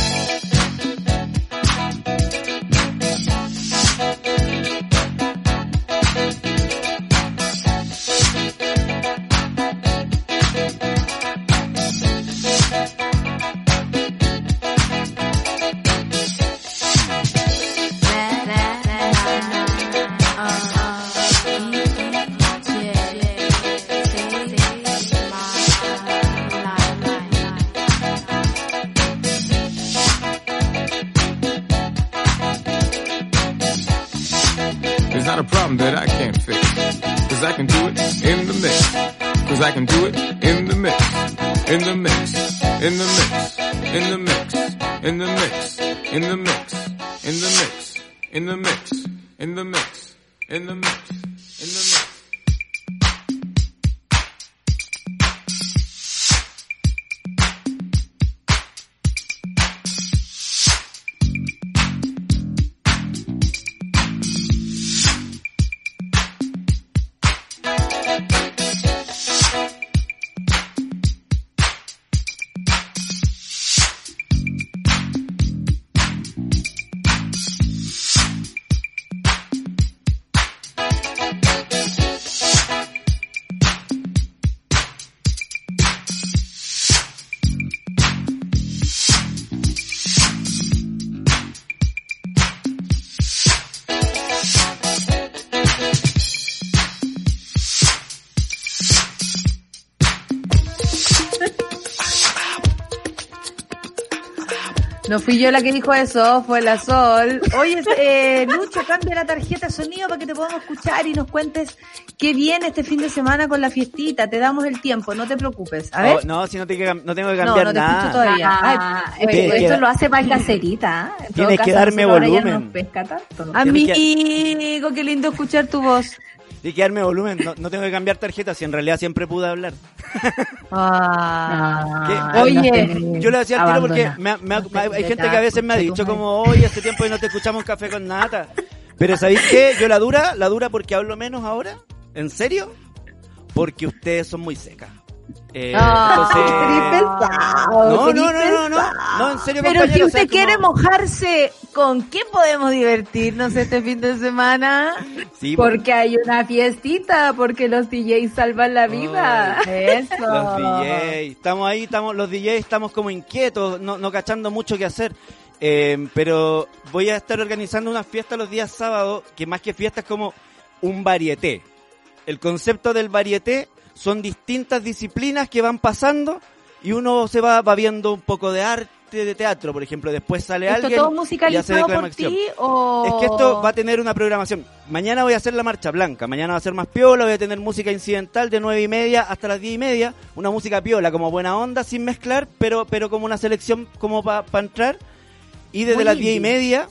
Yo la que dijo eso, fue la Sol. Oye, eh, Lucho, cambia la tarjeta de sonido para que te podamos escuchar y nos cuentes qué viene este fin de semana con la fiestita. Te damos el tiempo, no te preocupes. A ver. Oh, no, si no, te, no tengo que cambiar no, no te nada. escucho todavía. Ah, Ay, esto, que- esto lo hace para caserita. ¿eh? Tienes que caso, darme ahora ya volumen. no nos pesca tanto, ¿no? Amigo, qué lindo escuchar tu voz. Tienes que darme volumen. No, no tengo que cambiar tarjeta si en realidad siempre pude hablar. [laughs] Ah, oye, Yo le decía al tiro porque me me hay gente que a veces me ha dicho como, oye, hace tiempo que no te escuchamos café con nata. Pero ¿sabéis qué? Yo la dura, la dura porque hablo menos ahora. ¿En serio? Porque ustedes son muy secas. Eh, Ah, entonces... pesado, No, no, no, no, no, en serio, Pero si usted quiere mojarse, ¿con qué podemos divertirnos este fin de semana? Sí, Porque hay una fiestita, porque los DJs salvan la vida. Eso. Los DJs, estamos ahí, estamos, los DJs estamos como inquietos, no, no cachando mucho qué hacer. Eh, pero voy a estar organizando una fiesta los días sábados, que más que fiesta es como un varieté. El concepto del varieté son distintas disciplinas que van pasando y uno se va, va viendo un poco de arte, de teatro, por ejemplo. Después sale ¿Esto alguien todo y hace musicalizado por declamación. ti o...? Es que esto va a tener una programación. Mañana voy a hacer la marcha blanca. Mañana va a ser más piola. Voy a tener música incidental de nueve y media hasta las diez y media. Una música piola, como buena onda, sin mezclar, pero, pero como una selección como para entrar. Y desde Muy las diez y media,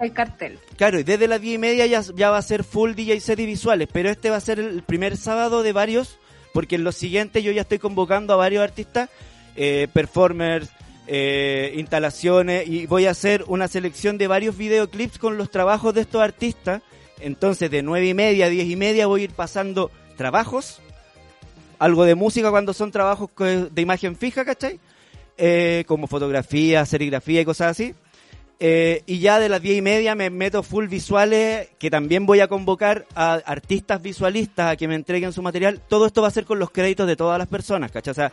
El cartel. claro, y desde las diez y media ya, ya va a ser full DJ set y visuales. Pero este va a ser el primer sábado de varios, porque en los siguientes yo ya estoy convocando a varios artistas, eh, performers, eh, instalaciones, y voy a hacer una selección de varios videoclips con los trabajos de estos artistas. Entonces, de nueve y media a diez y media voy a ir pasando trabajos, algo de música cuando son trabajos de imagen fija, ¿cachai? Eh, como fotografía, serigrafía y cosas así. Eh, y ya de las diez y media me meto full visuales, que también voy a convocar a artistas visualistas a que me entreguen su material. Todo esto va a ser con los créditos de todas las personas, ¿cachai? O sea,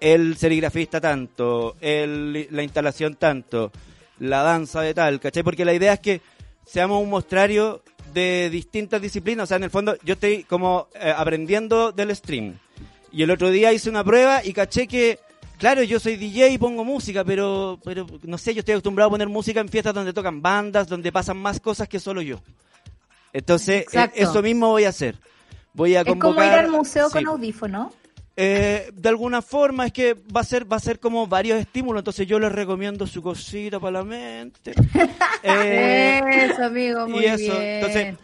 el serigrafista tanto, el, la instalación tanto, la danza de tal, ¿cachai? Porque la idea es que seamos un mostrario de distintas disciplinas. O sea, en el fondo yo estoy como eh, aprendiendo del stream. Y el otro día hice una prueba y caché que, claro, yo soy DJ y pongo música, pero, pero no sé, yo estoy acostumbrado a poner música en fiestas donde tocan bandas, donde pasan más cosas que solo yo. Entonces, eh, Exacto. eso mismo voy a hacer. Voy a Es como convocar... ir al museo sí. con audífono. Eh, de alguna forma es que va a ser va a ser como varios estímulos entonces yo les recomiendo su cosita para la mente [laughs] Eh, Eso, amigo, muy y eso bien. entonces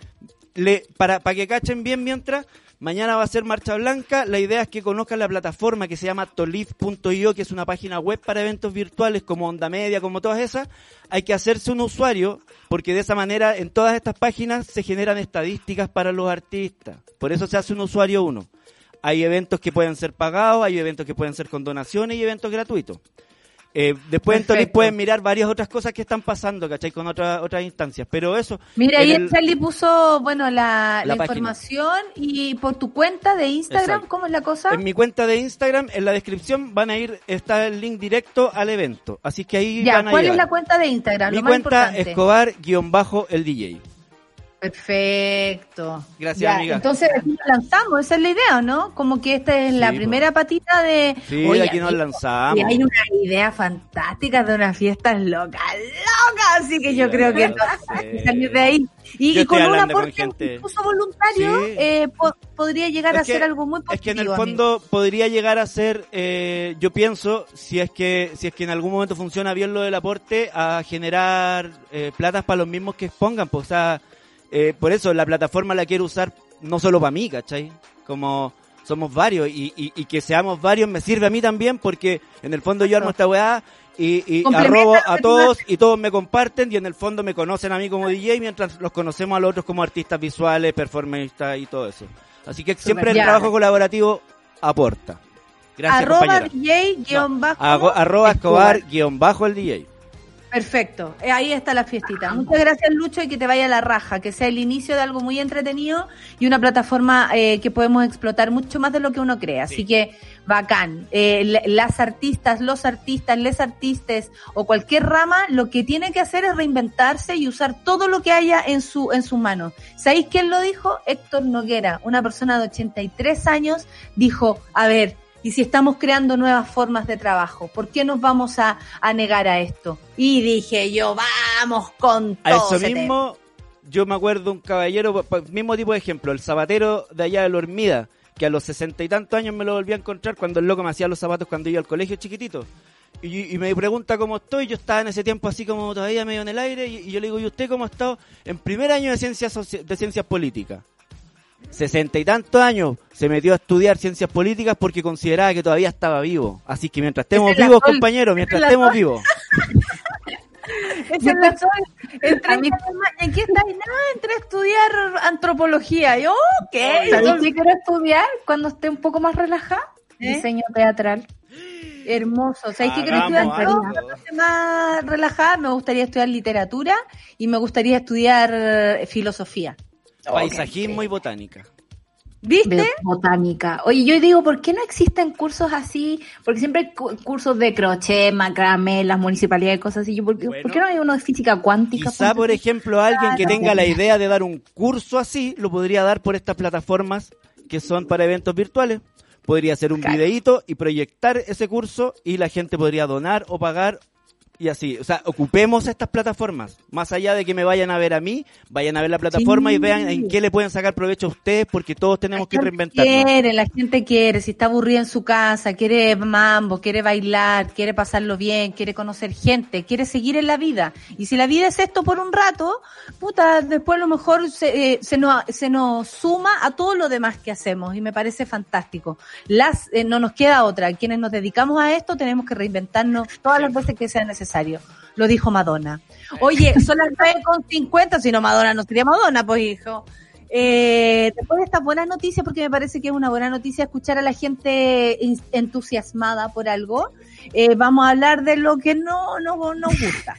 le, para, para que cachen bien mientras mañana va a ser marcha blanca. La idea es que conozcan la plataforma que se llama tolif.io que es una página web para eventos virtuales como onda media como todas esas. Hay que hacerse un usuario porque de esa manera en todas estas páginas se generan estadísticas para los artistas. Por eso se hace un usuario uno. Hay eventos que pueden ser pagados, hay eventos que pueden ser con donaciones y eventos gratuitos. Eh, después en Tolip Perfecto. pueden mirar varias otras cosas que están pasando, ¿cachai? Con otras otras instancias. Pero eso... Mira, ahí el- Charlie puso, bueno, la, La información y por tu cuenta de Instagram, Exacto. ¿cómo es la cosa? En mi cuenta de Instagram, en la descripción, van a ir, está el link directo al evento. Así que ahí Ya, van a ¿cuál es la cuenta de Instagram? Mi lo más cuenta. Escobar-el DJ. Perfecto. Gracias, Ya, amiga. Entonces aquí nos lanzamos, esa es la idea, ¿no? Como que esta es la Sí, primera patita de... Sí, Oye, aquí nos amigo, lanzamos. Y hay una idea fantástica de unas fiestas locas, locas, así que yo creo que no hay que salir de ahí. Y, y con un aporte incluso voluntario Sí. eh, po- podría llegar Es a que- ser algo muy Es que en el positivo, fondo podría llegar a ser, eh, yo pienso, si es que si es que en algún momento funciona bien lo del aporte, a generar eh, platas para los mismos que expongan. Pues, o sea, eh, por eso la plataforma la quiero usar no solo para mí, ¿cachai? Como somos varios y, y- y que seamos varios me sirve a mí también porque en el fondo yo armo esta weá y, arrobo a todos y todos me comparten y en el fondo me conocen a mí como DJ mientras los conocemos a los otros como artistas visuales, performistas y todo eso. Así que siempre el trabajo colaborativo aporta. Gracias, arroba compañera. DJ guion bajo Hago- arroba Escobar guion bajo el DJ. Perfecto, Eh, ahí está la fiestita. Muchas gracias Lucho y que te vaya la raja, que sea el inicio de algo muy entretenido y una plataforma eh, que podemos explotar mucho más de lo que uno cree. Así que bacán. Eh, las artistas, los artistas, les artistas o cualquier rama, lo que tiene que hacer es reinventarse y usar todo lo que haya en su en sus manos. ¿Sabéis quién lo dijo? Héctor Noguera, una persona de 83 años, dijo, a ver, y si estamos creando nuevas formas de trabajo? ¿Por qué nos vamos a, a negar a esto? Y dije yo, vamos con A todo. eso ese mismo, yo me acuerdo un caballero, mismo tipo de ejemplo, el zapatero de allá de la Hormida, que a los sesenta y tantos años me lo volví a encontrar cuando el loco me hacía los zapatos cuando iba al colegio chiquitito. Y, y me pregunta cómo estoy, yo estaba en ese tiempo así como todavía medio en el aire, y, y yo le digo, ¿y usted cómo ha estado? En primer año de ciencias, de ciencias políticas. Sesenta y tantos años se metió a estudiar ciencias políticas porque consideraba que todavía estaba vivo. Así que mientras estemos es vivos, compañeros, mientras es estemos vivos. Esa es la Sol. Entré [laughs] en ¿En qué estáis? Nada, entré a estudiar antropología. Yo, ¿qué? ¿Sabéis qué quiero estudiar cuando esté un poco más relajada? ¿Eh? Diseño teatral. Hermoso. ¿Sabéis qué quiero estudiar? cuando esté más relajada, me gustaría estudiar literatura y me gustaría estudiar eh, filosofía. Paisajismo y botánica. ¿Viste? de botánica. Oye, yo digo, ¿por qué no existen cursos así? Porque siempre hay cu- cursos de crochet, macramé, las municipalidades, cosas así. Yo, ¿por, qué- Bueno. por qué no hay uno de física cuántica? Quizá, por ejemplo, alguien que tenga la idea de dar un curso así, lo podría dar por estas plataformas que son para eventos virtuales. Podría hacer un Claro. videíto y proyectar ese curso y la gente podría donar o pagar y así. O sea, ocupemos estas plataformas. Más allá de que me vayan a ver a mí, vayan a ver la plataforma y vean en qué le pueden sacar provecho a ustedes porque todos tenemos que La reinventarnos. Quiere, la gente quiere, si está aburrida en su casa, quiere mambo, quiere bailar, quiere pasarlo bien, quiere conocer gente, quiere seguir en la vida. Y si la vida es esto por un rato, puta, después a lo mejor se, eh, se, nos, se nos suma a todo lo demás que hacemos y me parece fantástico. Las, eh, no nos queda otra. Quienes nos dedicamos a esto tenemos que reinventarnos todas las veces que sea necesario. Lo dijo Madonna. Oye, [laughs] son las 9 con 50, si no Madonna no sería Madonna, pues hijo. Eh, después de estas buenas noticias, porque me parece que es una buena noticia escuchar a la gente entusiasmada por algo, eh, vamos a hablar de lo que no, no nos gusta.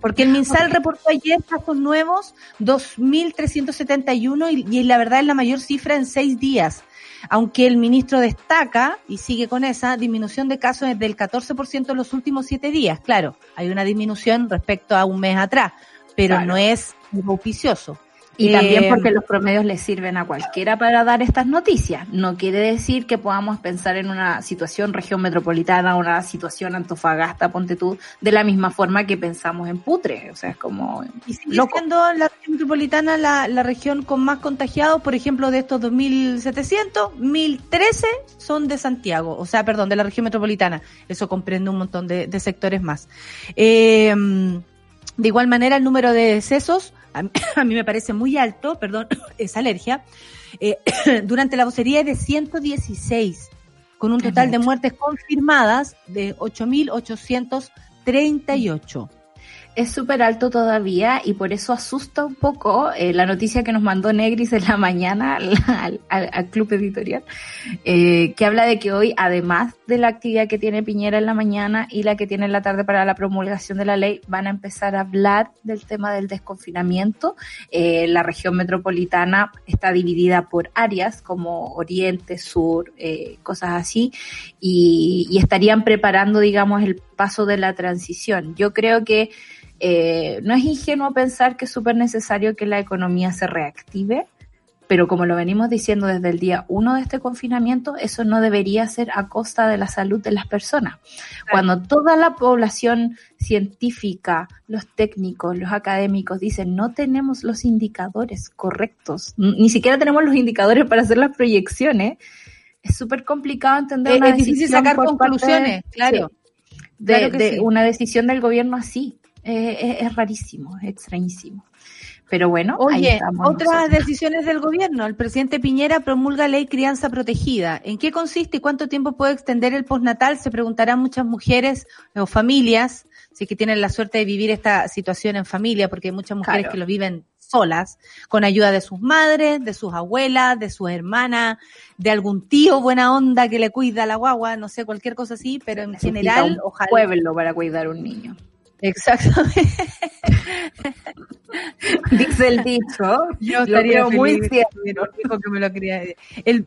Porque el [laughs] MinSal reportó ayer casos nuevos, 2.371, y, y la verdad es la mayor cifra en seis días. Aunque el ministro destaca, y sigue con esa, disminución de casos del 14% en los últimos siete días. Claro, hay una disminución respecto a un mes atrás, pero Claro. no es auspicioso. Y también porque los promedios le sirven a cualquiera para dar estas noticias. No quiere decir que podamos pensar en una situación región metropolitana, una situación Antofagasta, ponte tú, de la misma forma que pensamos en Putre. O sea, es como... Y sigue Loco. siendo la región metropolitana la, la región con más contagiados, por ejemplo, de estos 2.700, 1.013 son de Santiago, o sea, perdón, de la región metropolitana. Eso comprende un montón de, de sectores más. Eh, de igual manera, el número de decesos, a mí, [coughs] a mí me parece muy alto, perdón, [coughs] es alergia, eh, [coughs] durante la vocería es de 116, con un total de muertes confirmadas de 8.838. Es súper alto todavía y por eso asusta un poco eh, la noticia que nos mandó Negris en la mañana al, club editorial, eh, que habla de que hoy, además de la actividad que tiene Piñera en la mañana y la que tiene en la tarde para la promulgación de la ley, van a empezar a hablar del tema del desconfinamiento. Eh, la región metropolitana está dividida por áreas como Oriente, Sur, eh, cosas así, y estarían preparando, digamos, el paso de la transición. Yo creo que eh, no es ingenuo pensar que es súper necesario que la economía se reactive, pero como lo venimos diciendo desde el día uno de este confinamiento, eso no debería ser a costa de la salud de las personas. Cuando toda la población científica, los técnicos, los académicos dicen no tenemos los indicadores correctos, ni siquiera tenemos los indicadores para hacer las proyecciones, es súper complicado entender Es, una es difícil sacar conclusiones, de- claro. de, Claro que de sí. una decisión del gobierno así. Eh, es, es rarísimo, es extrañísimo. Pero bueno, ahí Oye, estamos otras nosotros. decisiones del gobierno. El presidente Piñera promulga ley crianza protegida. ¿En qué consiste y cuánto tiempo puede extender el postnatal? Se preguntarán muchas mujeres o familias, si que tienen la suerte de vivir esta situación en familia, porque hay muchas mujeres Claro. que lo viven solas, con ayuda de sus madres, de sus abuelas, de sus hermanas, de algún tío buena onda que le cuida a la guagua, no sé, cualquier cosa así, pero en Necesita general, un ojalá. pueblo para cuidar un niño. Exactamente. [laughs] [laughs] Dice el dicho. Yo estaría muy cierto. Que me lo quería el, [laughs]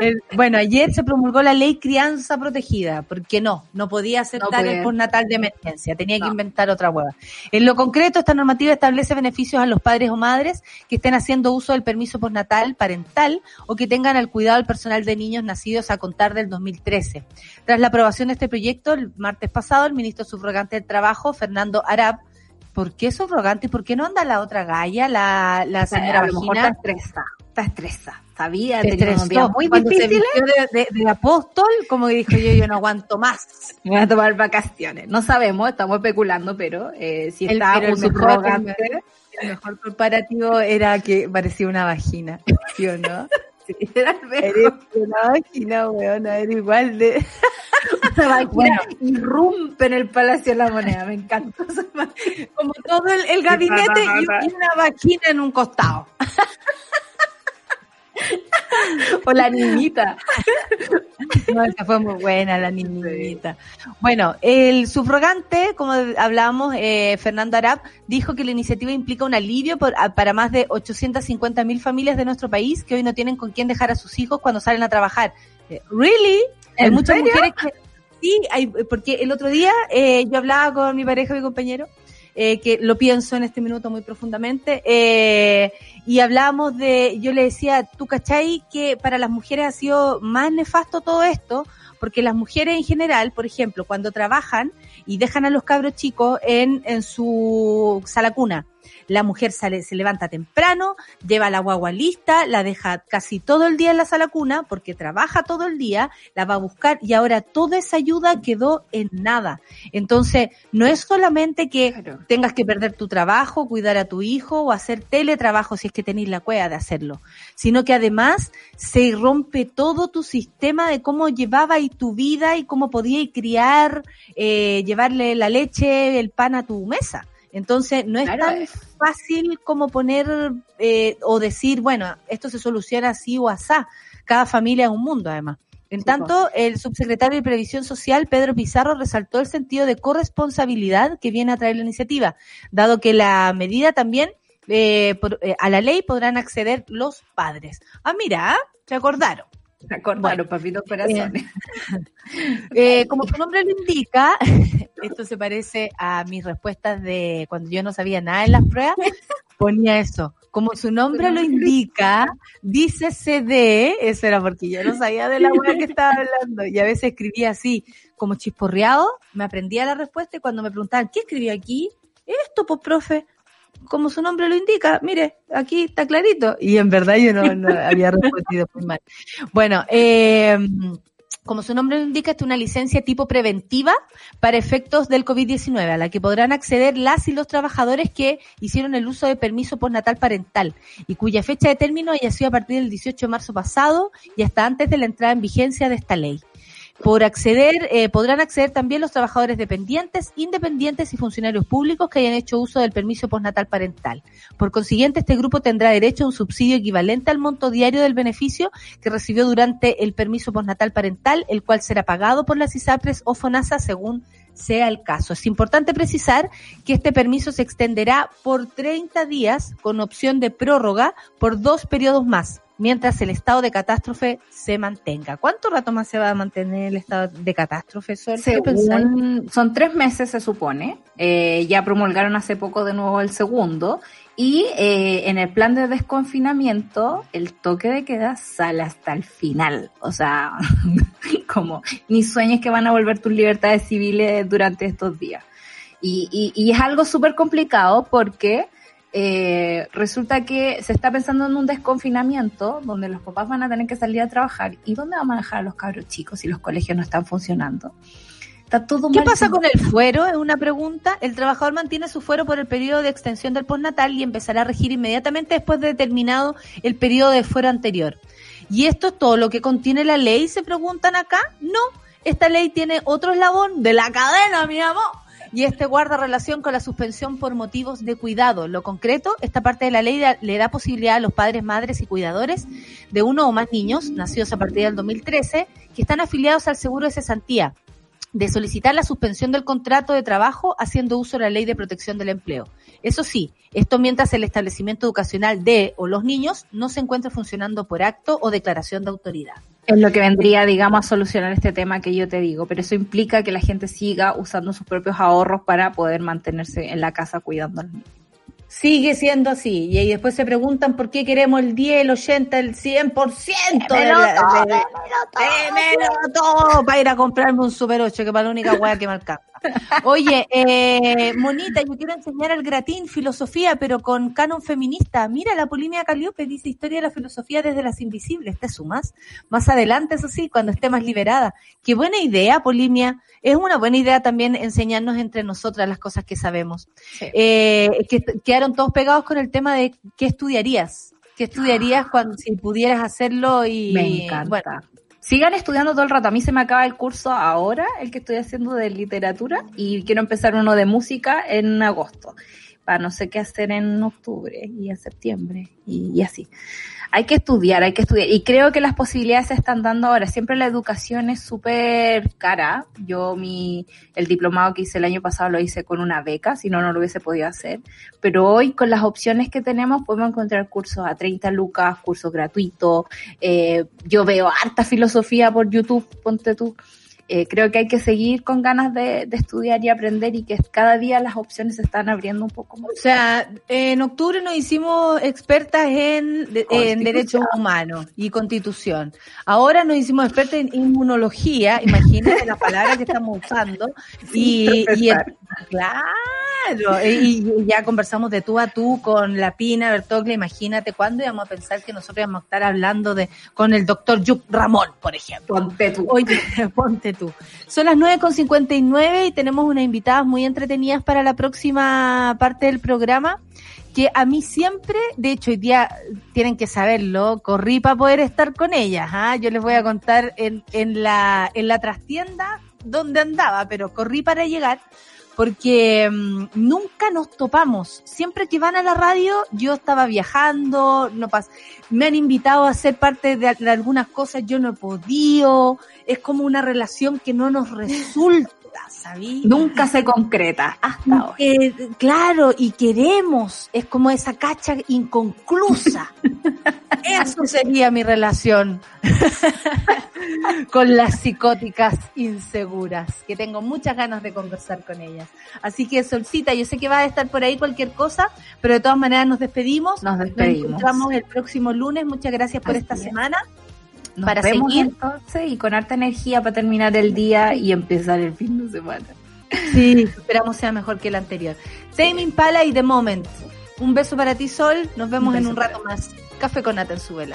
el- bueno, ayer se promulgó la ley crianza protegida, porque no, no podía aceptar podía. el postnatal de emergencia, tenía que No. inventar otra hueá. En lo concreto, esta normativa establece beneficios a los padres o madres que estén haciendo uso del permiso postnatal parental o que tengan al cuidado del personal de niños nacidos a contar del 2013. Tras la aprobación de este proyecto, el martes pasado, el ministro subrogante del Trabajo, Fernando Arab, ¿por qué subrogante y por qué no anda la otra galla, la, la señora a lo mejor está estresada. Está estresada. Sabía, días estresó muy difíciles. vistió de, de- de apóstol, como que dijo yo, yo no aguanto más. [laughs] Me voy a tomar vacaciones. No sabemos, estamos especulando, pero eh, si El- está pero el un mejor- subrogante. El mejor comparativo era que parecía una vagina, ¿sí o no? [laughs] Era el mejor. Eres una vagina, weona, era igual de... [laughs] Esa máquina Bueno. irrumpe en el Palacio de la Moneda. Me encantó Como todo el, el gabinete y, y una vagina en un costado. [laughs] [laughs] O la niñita. [laughs] No, esa fue muy buena la niñita. Bueno, el subrogante, como hablábamos, eh, Fernando Arap, dijo que la iniciativa implica un alivio por- a- para más de 850 mil familias de nuestro país que hoy no tienen con quién dejar a sus hijos cuando salen a trabajar. Eh, ¿Really? Hay ¿En muchas serio? mujeres que... Sí, hay, porque el otro día eh, yo hablaba con mi pareja, mi compañero, eh, que lo pienso en este minuto muy profundamente, eh, y hablábamos de, yo le decía, ¿tú cachai que para las mujeres ha sido más nefasto todo esto? Porque las mujeres en general, por ejemplo, cuando trabajan y dejan a los cabros chicos en, en su sala cuna, la mujer sale, se levanta temprano, lleva la guagua lista, la deja casi todo el día en la sala cuna porque trabaja todo el día, la va a buscar y ahora toda esa ayuda quedó en nada. Entonces, no es solamente que Claro. tengas que perder tu trabajo, cuidar a tu hijo o hacer teletrabajo si es que tenéis la cueva de hacerlo, sino que además se rompe todo tu sistema de cómo llevaba y tu vida y cómo podías criar, eh, llevarle la leche, el pan a tu mesa. Entonces, no es Claro, tan eh. fácil como poner eh, o decir, bueno, esto se soluciona así o asá. Cada familia es un mundo, además. En tanto, el subsecretario de Previsión Social, Pedro Pizarro, resaltó el sentido de corresponsabilidad que viene a traer la iniciativa, dado que la medida también eh, por- eh, a la ley podrán acceder los padres. Ah, mira, se acordaron. [laughs] Acordaron, Bueno. papitos corazones. [laughs] Eh, como su nombre lo indica, [laughs] esto se parece a mis respuestas de cuando yo no sabía nada en las pruebas, ponía eso. Como su nombre lo indica, dice CD, eso era porque yo no sabía de la web que estaba hablando, y a veces escribía así, como chisporreado, me aprendía la respuesta y cuando me preguntaban, ¿qué escribió aquí? Esto, pues, profe, como su nombre lo indica, mire, aquí está clarito. Y en verdad yo no, no había [laughs] respondido muy mal. Bueno, eh, como su nombre lo indica, esta es una licencia tipo preventiva para efectos del COVID-19, a la que podrán acceder las y los trabajadores que hicieron el uso de permiso postnatal parental y cuya fecha de término haya sido a partir del 18 de marzo pasado y hasta antes de la entrada en vigencia de esta ley. Por acceder, eh, podrán acceder también los trabajadores dependientes, independientes y funcionarios públicos que hayan hecho uso del permiso postnatal parental. Por consiguiente, este grupo tendrá derecho a un subsidio equivalente al monto diario del beneficio que recibió durante el permiso postnatal parental, el cual será pagado por las ISAPRES o FONASA según sea el caso. Es importante precisar que este permiso se extenderá por 30 días con opción de prórroga por dos periodos más, mientras el estado de catástrofe se mantenga. ¿Cuánto rato más se va a mantener el estado de catástrofe, Sol? Según, son tres meses, se supone. Eh, ya promulgaron hace poco de nuevo el segundo. Y eh, en el plan de desconfinamiento, el toque de queda sale hasta el final. O sea, [laughs] como ni sueñes que van a volver tus libertades civiles durante estos días. Y, y, y es algo súper complicado porque eh, resulta que se está pensando en un desconfinamiento donde los papás van a tener que salir a trabajar. ¿Y dónde vamos a dejar a los cabros chicos si los colegios no están funcionando? Está todo ¿Qué mal pasa con el fuero? Es una pregunta. El trabajador mantiene su fuero por el periodo de extensión del postnatal y empezará a regir inmediatamente después de determinado el periodo de fuero anterior. ¿Y esto es todo lo que contiene la ley? Se preguntan acá. No, esta ley tiene otro eslabón de la cadena, mi amor. Y este guarda relación con la suspensión por motivos de cuidado. Lo concreto, esta parte de la ley le da posibilidad a los padres, madres y cuidadores de uno o más niños nacidos a partir del 2013 que están afiliados al seguro de cesantía de solicitar la suspensión del contrato de trabajo haciendo uso de la ley de protección del empleo. Eso sí, esto mientras el establecimiento educacional de o los niños no se encuentre funcionando por acto o declaración de autoridad. Es lo que vendría, digamos, a solucionar este tema que yo te digo, pero eso implica que la gente siga usando sus propios ahorros para poder mantenerse en la casa cuidando a los niños. Sigue siendo así. Y ahí después se preguntan por qué queremos el 10, el 80, el 100% Démelo de, todo, de- démelo todo para ir a comprarme un Super 8, que para la única hueá que me alcanza. Oye, eh, Monita, yo quiero enseñar al gratín filosofía, pero con canon feminista. Mira, la Polinia Caliope dice historia de la filosofía desde las invisibles. ¿Te sumas? Más adelante, eso sí, cuando esté más liberada. Qué buena idea, Polimia. Es una buena idea también enseñarnos entre nosotras las cosas que sabemos. Eh, que quedaron todos pegados con el tema de qué estudiarías. ¿Qué estudiarías cuando si pudieras hacerlo y Me encanta. bueno, Sigan estudiando todo el rato. A mí se me acaba el curso ahora, el que estoy haciendo de literatura, y quiero empezar uno de música en agosto, para no sé qué hacer en octubre y en septiembre, y, y así. Hay que estudiar, hay que estudiar. Y creo que las posibilidades se están dando ahora. Siempre la educación es súper cara. Yo mi, el diplomado que hice el año pasado lo hice con una beca, si no, no lo hubiese podido hacer. Pero hoy con las opciones que tenemos podemos encontrar cursos a 30 lucas, cursos gratuitos. Eh, yo veo harta filosofía por YouTube, ponte tú. Eh, creo que hay que seguir con ganas de, de estudiar y aprender y que cada día las opciones se están abriendo un poco más. O sea, en octubre nos hicimos expertas en, en derechos humanos y constitución. Ahora nos hicimos expertas en inmunología, imagínate la palabra que estamos usando. [laughs] Y, y el- claro, y, y ya conversamos de tú a tú con la Pina Bertoglia, imagínate cuándo íbamos a pensar que nosotros íbamos a estar hablando de con el doctor Yuc Ramón, por ejemplo. Ponte tú. Oye, [laughs] ponte Son las 9.59 y tenemos unas invitadas muy entretenidas para la próxima parte del programa. Que a mí siempre, de hecho, hoy día tienen que saberlo, corrí para poder estar con ellas. ¿ah? Yo les voy a contar en, en, la, en la trastienda dónde andaba, pero corrí para llegar porque mm, nunca nos topamos. Siempre que van a la radio, yo estaba viajando, no pas me han invitado a ser parte de, de algunas cosas, yo no he podido. Es como una relación que no nos resulta, ¿sabí? Nunca se concreta hasta hoy. Eh, claro, y queremos, es como esa cacha inconclusa. [laughs] Eso sería mi relación [laughs] con las psicóticas inseguras, que tengo muchas ganas de conversar con ellas. Así que, Solcita, yo sé que va a estar por ahí cualquier cosa, pero de todas maneras nos despedimos. Nos despedimos. encontramos el próximo lunes. Muchas gracias por Así esta es. semana. Nos para vemos seguir. entonces y con harta energía para terminar el día y empezar el fin de semana. Sí, esperamos sea mejor que el anterior. Same Impala y The Moment. Un beso para ti, Sol. Nos vemos en un rato más. Café con Nata en su vela.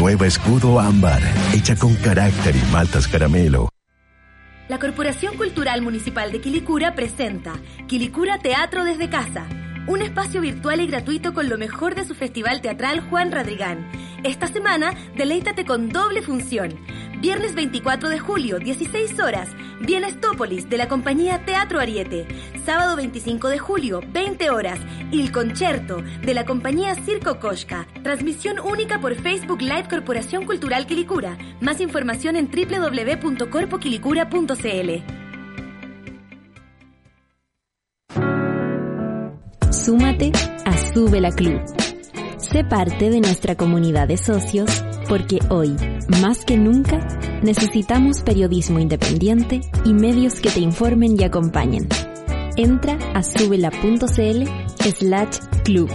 Nueva escudo ámbar, hecha con carácter y maltas caramelo. La Corporación Cultural Municipal de Quilicura presenta Quilicura Teatro desde Casa un espacio virtual y gratuito con lo mejor de su festival teatral Juan Radrigán. Esta semana, deleítate con doble función. Viernes 24 de julio, 16 horas, Bienestópolis de la compañía Teatro Ariete. Sábado 25 de julio, 20 horas, Il Concerto de la compañía Circo Koshka. Transmisión única por Facebook Live Corporación Cultural Quilicura. Más información en www.corpoquilicura.cl. Súmate a Sube la Club. Sé parte de nuestra comunidad de socios porque hoy, más que nunca, necesitamos periodismo independiente y medios que te informen y acompañen. Entra a subela.cl slash club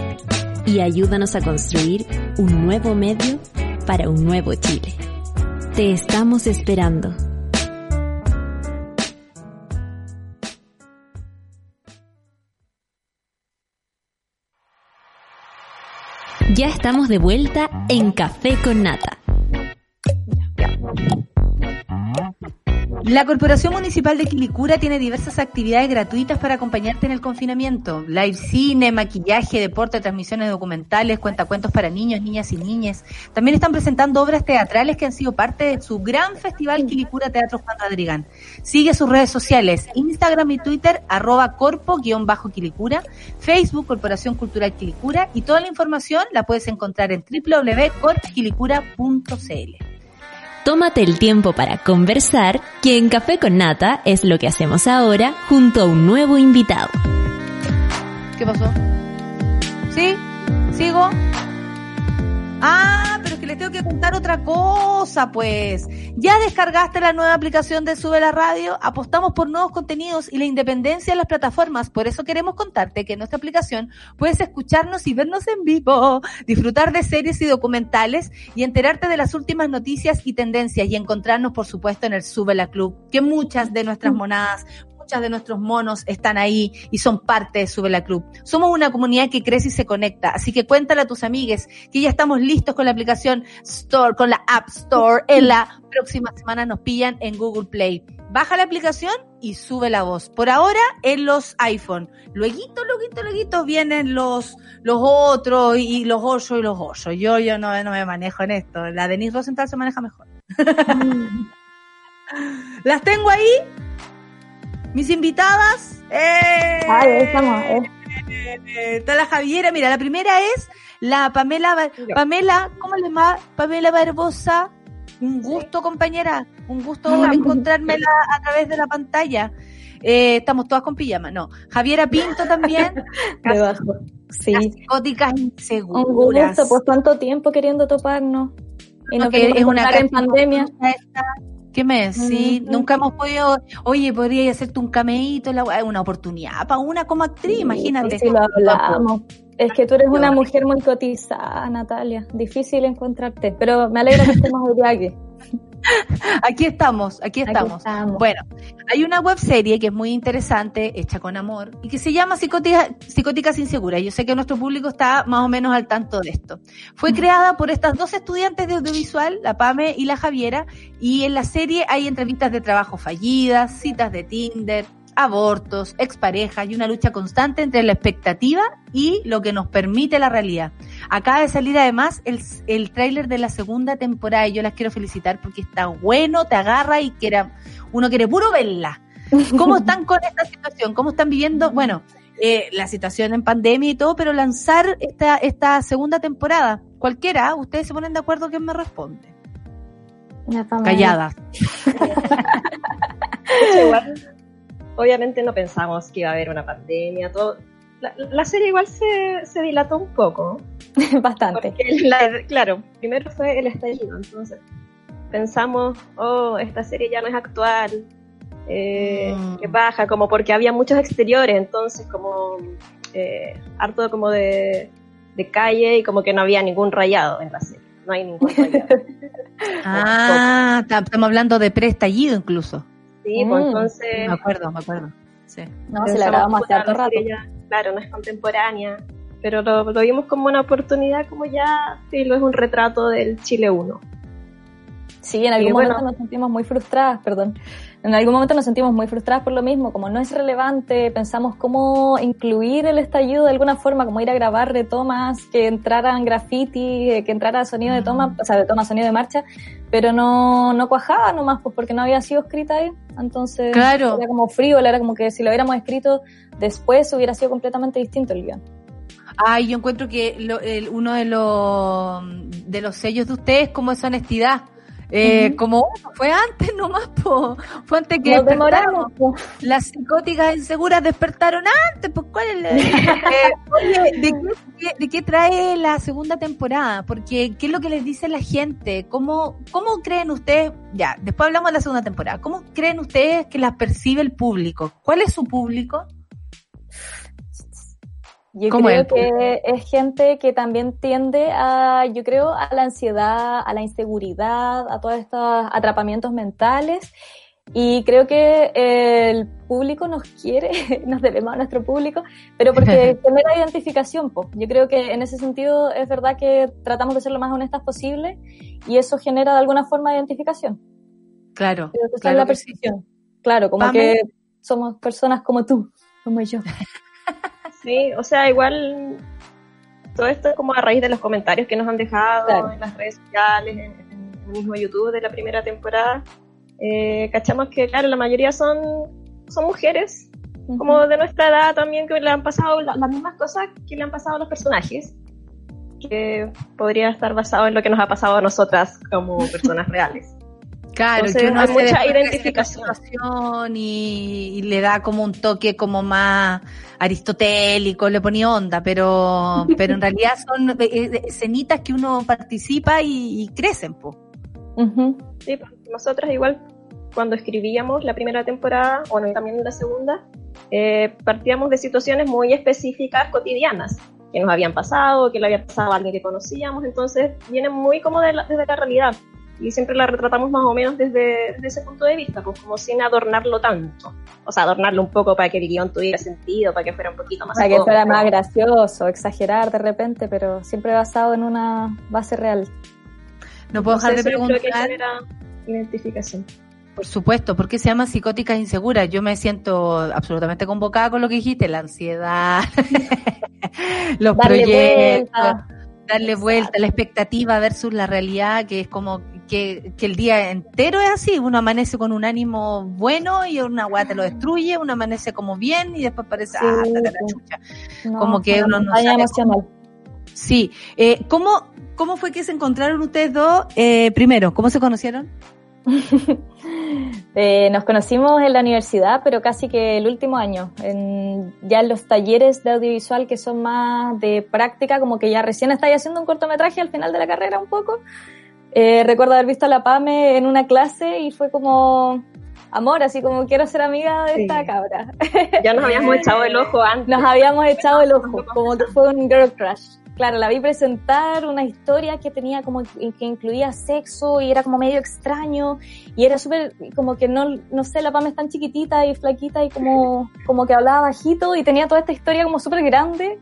y ayúdanos a construir un nuevo medio para un nuevo Chile. Te estamos esperando. Ya estamos de vuelta en Café con Nata. La Corporación Municipal de Quilicura tiene diversas actividades gratuitas para acompañarte en el confinamiento. Live cine, maquillaje, deporte, transmisiones documentales, cuentacuentos para niños, niñas y niñas. También están presentando obras teatrales que han sido parte de su gran festival Quilicura Teatro Juan Rodrigán. Sigue sus redes sociales, Instagram y Twitter, arroba corpo-quilicura, Facebook Corporación Cultural Quilicura y toda la información la puedes encontrar en www.corpquilicura.cl. Tómate el tiempo para conversar, que en Café con Nata es lo que hacemos ahora junto a un nuevo invitado. ¿Qué pasó? ¿Sí? ¿Sigo? Ah, pero es que les tengo que contar otra cosa, pues. ¿Ya descargaste la nueva aplicación de Sube la Radio? Apostamos por nuevos contenidos y la independencia de las plataformas. Por eso queremos contarte que en nuestra aplicación puedes escucharnos y vernos en vivo, disfrutar de series y documentales y enterarte de las últimas noticias y tendencias y encontrarnos, por supuesto, en el Sube la Club, que muchas de nuestras monadas muchas de nuestros monos están ahí y son parte de Sube la Club. Somos una comunidad que crece y se conecta, así que cuéntale a tus amigues que ya estamos listos con la aplicación Store, con la App Store. En la próxima semana nos pillan en Google Play. Baja la aplicación y sube la voz. Por ahora en los iPhone. Luego, luego, luego vienen los, los otros y los ocho y los ocho. Yo, yo no, no me manejo en esto. La Denise Rosenthal se maneja mejor. [laughs] Las tengo ahí mis invitadas. ¡eh! Ahí estamos. Eh. Está la Javiera. Mira, la primera es la Pamela. Pamela, ¿cómo le llama? Pamela Barbosa. Un gusto, compañera. Un gusto encontrármela a través de la pantalla. Eh, estamos todas con pijama, no. Javiera Pinto también. [laughs] Debajo. Sí. Las psicóticas inseguras. Un gusto, pues tanto tiempo queriendo toparnos. Y no, es una en pandemia. ¿Qué me decís? Nunca hemos podido, oye, podría hacerte un cameíto, una oportunidad para una como actriz, imagínate. Sí, lo hablamos. Es que tú eres una mujer muy cotizada, Natalia. Difícil encontrarte, pero me alegra que estemos hoy aquí. Aquí estamos, aquí estamos. Bueno, hay una web serie que es muy interesante, hecha con amor, y que se llama Psicóticas Inseguras. Yo sé que nuestro público está más o menos al tanto de esto. Fue creada por estas dos estudiantes de audiovisual, la Pame y la Javiera, y en la serie hay entrevistas de trabajo fallidas, citas de Tinder, abortos, exparejas y una lucha constante entre la expectativa y lo que nos permite la realidad. Acaba de salir además el, el tráiler de la segunda temporada y yo las quiero felicitar porque está bueno, te agarra y quiere, uno quiere puro verla. [laughs] ¿Cómo están con esta situación? ¿Cómo están viviendo? Bueno, eh, la situación en pandemia y todo, pero lanzar esta, esta segunda temporada, cualquiera, ustedes se ponen de acuerdo, ¿quién me responde? Callada. [laughs] obviamente no pensamos que iba a haber una pandemia, todo. La, serie igual se, se, dilató un poco. [laughs] Bastante. claro, primero fue el estallido, entonces pensamos, oh, esta serie ya no es actual, eh, mm. que baja, como porque había muchos exteriores, entonces como eh, harto como de, de, calle y como que no había ningún rayado en la serie, no hay ningún rayado. [laughs] ah, estamos hablando de preestallido incluso. Sí, pues mm. entonces... Me acuerdo, me acuerdo. Sí. No, se la grabamos hace harto rato. claro, no es contemporánea, pero lo, lo, vimos como una oportunidad, como ya, sí, lo es un retrato del Chile 1. Sí, en algún momento nos sentimos muy frustradas, perdón. En algún momento nos sentimos muy frustradas por lo mismo, como no es relevante, pensamos cómo incluir el estallido de alguna forma, como ir a grabar retomas, que entraran graffiti, eh, que entrara sonido de toma, o sea, de toma, sonido de marcha, pero no, no cuajaba nomás, pues porque no había sido escrita ahí. Entonces claro. era como frío, era como que si lo hubiéramos escrito después hubiera sido completamente distinto el guion. Ay, yo encuentro que el, uno de los, de los sellos de ustedes como esa honestidad eh, Como fue antes nomás, po. fue antes que. Las psicóticas inseguras despertaron antes, pues ¿cuál es la... [laughs] Eh, ¿de, qué, trae la segunda temporada? Porque ¿qué es lo que les dice la gente? ¿Cómo, cómo creen ustedes? Ya, después hablamos de la segunda temporada. ¿Cómo creen ustedes que las percibe el público? ¿Cuál es su público? Yo creo que es gente que también tiende a, yo creo, a la ansiedad, a la inseguridad, a todos estos atrapamientos mentales. Y creo que el público nos quiere, [laughs] nos debemos a nuestro público, pero porque [laughs] genera identificación. Po. Yo creo que en ese sentido es verdad que tratamos de ser lo más honestas posible y eso genera de alguna forma identificación. Claro. claro la percepción. Claro, como que somos personas como tú, como yo. [laughs] Sí, o sea, igual todo esto es como a raíz de los comentarios que nos han dejado en las redes sociales, en, el mismo YouTube de la primera temporada. Eh, cachamos que, claro, la mayoría son, son mujeres, como de nuestra edad también, que le han pasado las mismas cosas que le han pasado a los personajes, que podría estar basado en lo que nos ha pasado a nosotras como personas [laughs] reales. Claro, que uno hace mucha identificación. y, le da como un toque como más aristotélico, le ponía onda, pero, pero en realidad son eh, eh, escenitas que uno participa y, crecen, po. Sí, pues, nosotras igual cuando escribíamos la primera temporada, o también la segunda, eh, partíamos de situaciones muy específicas, cotidianas, que nos habían pasado, que le había pasado a alguien que conocíamos, entonces vienen muy como de desde la realidad y siempre la retratamos más o menos desde, ese punto de vista, pues como sin adornarlo tanto. O sea, adornarlo un poco para que el guion tuviera sentido, para que fuera un poquito más... Para que fuera más gracioso, exagerar de repente, pero siempre basado en una base real. No puedo dejar de preguntar... Que identificación. Por supuesto, ¿por qué se llama psicóticas inseguras? Yo me siento absolutamente convocada con lo que dijiste, la ansiedad, [laughs] los proyectos, darle vuelta, la expectativa versus la realidad, que es como que, el día entero es así, uno amanece con un ánimo bueno y una agua te lo destruye, uno amanece como bien y después parece, ah, la chucha. como que uno no sabe emocional. Sí, eh, ¿cómo, ¿cómo fue que se encontraron ustedes dos? Eh, primero, ¿cómo se conocieron? [laughs] eh, nos conocimos en la universidad, pero casi que el último año, en, ya en los talleres de audiovisual que son más de práctica, como que ya recién estáis haciendo un cortometraje al final de la carrera un poco, eh, recuerdo haber visto a la PAME en una clase y fue como amor, así como quiero ser amiga de esta cabra. [laughs] Ya nos habíamos [laughs] echado el ojo antes. Nos habíamos echado el ojo, [laughs] como que fue un girl crush. Claro, la vi presentar una historia que tenía como que incluía sexo y era como medio extraño y era súper como que no, no sé, la PAME es tan chiquitita y flaquita y como, como que hablaba bajito y tenía toda esta historia como súper grande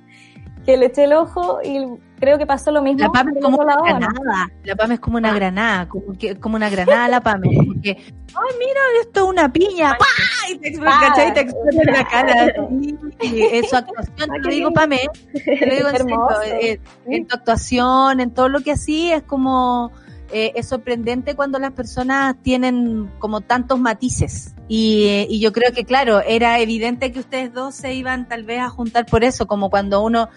que le eché el ojo y creo que pasó lo mismo. La PAME es como una granada. La PAME es como una granada, como, que, como una granada la PAME. Como que, ay, mira, esto es una piña. ¡Pah! Y te explota, Ah. en la cara. Es su actuación, te lo digo, PAME. Te lo digo en serio. [laughs] Hermoso. eh, En tu actuación, en todo lo que así, es como... eh, es sorprendente cuando las personas tienen como tantos matices. Y, eh, y yo creo que, claro, era evidente que ustedes dos se iban tal vez a juntar por eso, como cuando uno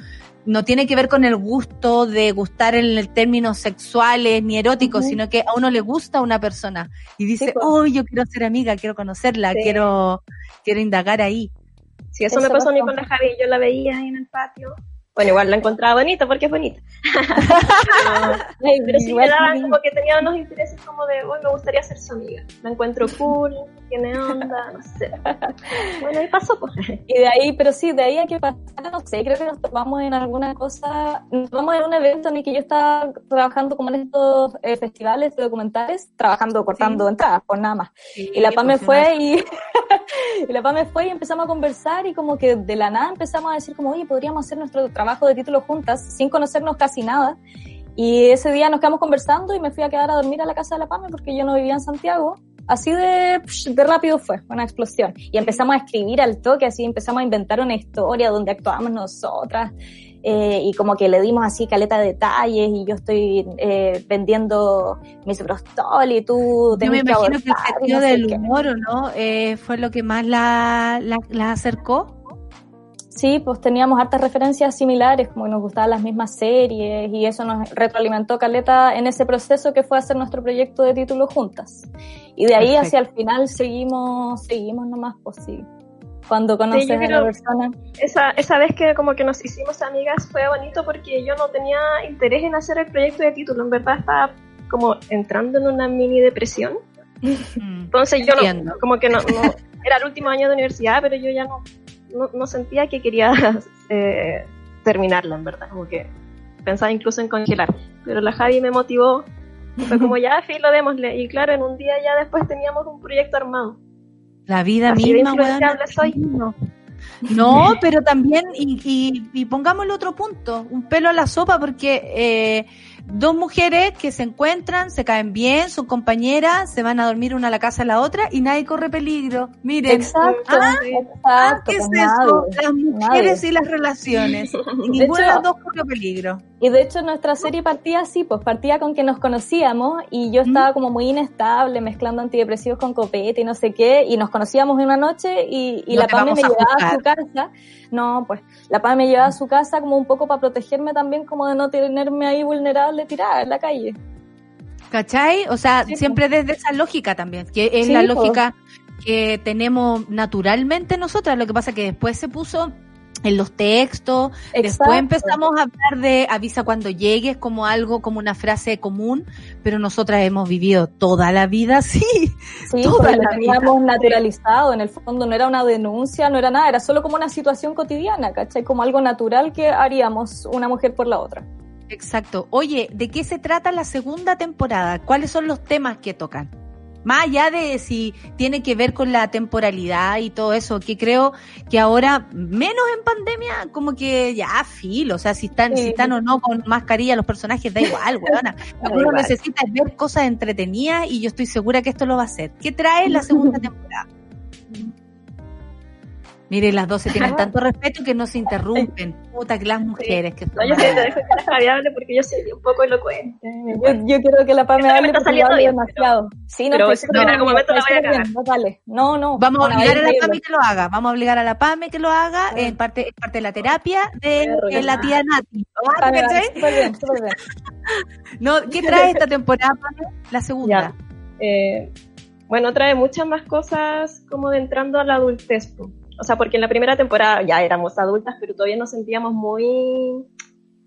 no tiene que ver con el gusto de gustar en términos sexuales ni eróticos, sino que a uno le gusta una persona y dice, Sí, pues. oh, yo quiero ser amiga, quiero conocerla, Sí. quiero, quiero indagar ahí. Sí, eso, Eso me pasó a mí con la Javi, yo la veía ahí en el patio. Bueno, igual la encontraba bonita porque es bonita. pero, [laughs] pero sí me daban como que tenía unos intereses como de, uy, me gustaría ser su amiga. La encuentro cool, tiene onda, no sé. Bueno, y pasó pues. Y de ahí, pero sí, de ahí a que pasar, no sé, creo que nos topamos en alguna cosa, nos topamos en un evento en el que yo estaba trabajando como en estos eh, festivales de documentales, trabajando, cortando entradas, por nada más. Y la PAME fue y, [laughs] y la PAME fue y empezamos a conversar y como que de la nada empezamos a decir como, oye, podríamos hacer nuestro trabajo de título juntas sin conocernos casi nada. Y ese día nos quedamos conversando y me fui a quedar a dormir a la casa de la PAME porque yo no vivía en Santiago. Así de, de rápido fue, una explosión. Y empezamos a escribir al toque, así empezamos a inventar una historia donde actuábamos nosotras. eh, y como que le dimos así caleta de detalles y yo estoy eh, vendiendo mis brostol y tú Yo me que imagino que el sentido no del humor, ¿o no? Eh, fue lo que más la, la, la acercó. Sí, pues teníamos hartas referencias similares, como que nos gustaban las mismas series y eso nos retroalimentó Caleta en ese proceso que fue hacer nuestro proyecto de título juntas. Y de ahí Perfecto. hacia el final seguimos, seguimos nomás, pues sí. Cuando conoces yo a la persona. Esa, esa vez que como que nos hicimos amigas fue bonito porque yo no tenía interés en hacer el proyecto de título. En verdad estaba como entrando en una mini depresión. [laughs] Entonces yo Entiendo. no, como que no, no- era el último año de universidad, pero yo ya no, no, no sentía que quería [laughs] eh, terminarla, en verdad. Como que pensaba incluso en congelar. Pero la Javi me motivó. y Fue como [laughs] ya, filo, démosle. Y claro, en un día ya después teníamos un proyecto armado. La vida Así de misma, influenciable soy. no. No, [laughs] pero también, y, y, y pongámosle otro punto, un pelo a la sopa, porque eh, dos mujeres que se encuentran, se caen bien, son compañeras, se van a dormir una a la casa de la otra y nadie corre peligro. Miren, Exacto, Ah, exacto. ah, ¿qué es eso? nadie, Las mujeres nadie. y las relaciones. [laughs] Y ninguna de hecho- las dos corrió peligro. Y de hecho nuestra serie partía así, pues partía con que nos conocíamos y yo estaba como muy inestable, mezclando antidepresivos con copete y no sé qué, y nos conocíamos una noche y, y No la PAME me a llevaba a su casa. No, pues la PAME me llevaba a su casa como un poco para protegerme también, como de no tenerme ahí vulnerable tirada en la calle. ¿Cachai? O sea, Sí, siempre desde esa lógica también, que es Sí, la po. lógica que tenemos naturalmente nosotras. Lo que pasa que después se puso en los textos, después empezamos a hablar de avisa cuando llegues como algo, como una frase común, pero nosotras hemos vivido toda la vida así. Sí, [laughs] toda porque lo la vida. teníamos naturalizado, en el fondo no era una denuncia, no era nada, era solo como una situación cotidiana, ¿cachai? Como algo natural que haríamos una mujer por la otra. Exacto. Oye, ¿de qué se trata la segunda temporada? ¿Cuáles son los temas que tocan? Más allá de si tiene que ver con la temporalidad y todo eso, que creo que ahora, menos en pandemia, como que ya filo, o sea, si están, Sí. si están o no con mascarilla los personajes, da igual, [laughs] weona. Lo Da que uno necesita es ver cosas entretenidas y yo estoy segura que esto lo va a hacer. ¿Qué trae la [laughs] segunda temporada? Mire, las dos se tienen tanto respeto que no se interrumpen. Puta, que las mujeres que son No, yo te dejo que la Javi hable porque yo soy un poco elocuente. Yo, yo quiero que la no me hable está porque yo demasiado. sí, no, pero algún bien, momento la estoy voy a súper bien, no, dale. No, no. Vamos a obligar a la. PAME que lo haga. Vamos a obligar a la PAME que lo haga en parte, en parte de la terapia de, de la tía Nati. Ah, súper bien, súper bien. [laughs] No, ¿Qué trae esta temporada, Pame? La segunda. Eh, bueno, trae muchas más cosas como de entrando a la adultez. O sea, porque en la primera temporada ya éramos adultas, pero todavía nos sentíamos muy,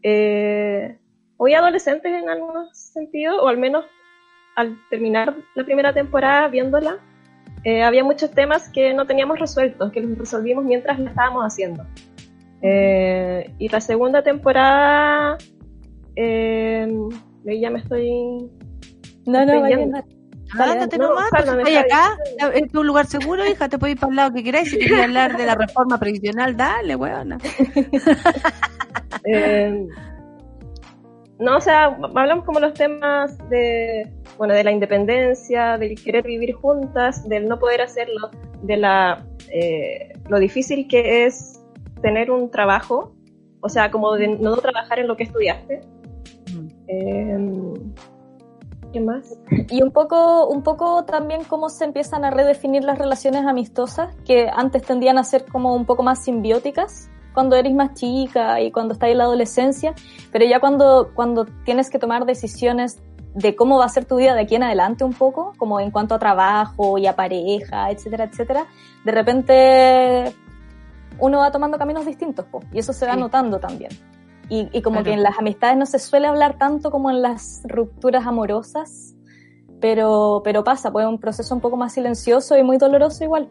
eh, muy adolescentes en algunos sentidos, o al menos al terminar la primera temporada viéndola, eh, había muchos temas que no teníamos resueltos, que los resolvimos mientras la estábamos haciendo. Eh, y la segunda temporada, eh, ya me estoy No, no, Estoy. Ándate no, nomás, pues, Javi. acá, es tu lugar seguro, hija, te puedes ir para el lado que queráis. Si querías hablar de la reforma previsional, dale, weona. [laughs] Eh, no, o sea, hablamos como los temas de, bueno, de la independencia, del querer vivir juntas, del no poder hacerlo, de la, eh, lo difícil que es tener un trabajo, o sea, como de no trabajar en lo que estudiaste. Eh, ¿Qué más? Y un poco, un poco también cómo se empiezan a redefinir las relaciones amistosas, que antes tendían a ser como un poco más simbióticas cuando eres más chica y cuando estás en la adolescencia, pero ya cuando, cuando tienes que tomar decisiones de cómo va a ser tu vida de aquí en adelante un poco, como en cuanto a trabajo y a pareja, etcétera, etcétera, de repente uno va tomando caminos distintos, po, y eso se va Sí. notando también. Y, y como Claro. que en las amistades no se suele hablar tanto como en las rupturas amorosas, pero, pero pasa, pues es un proceso un poco más silencioso y muy doloroso igual.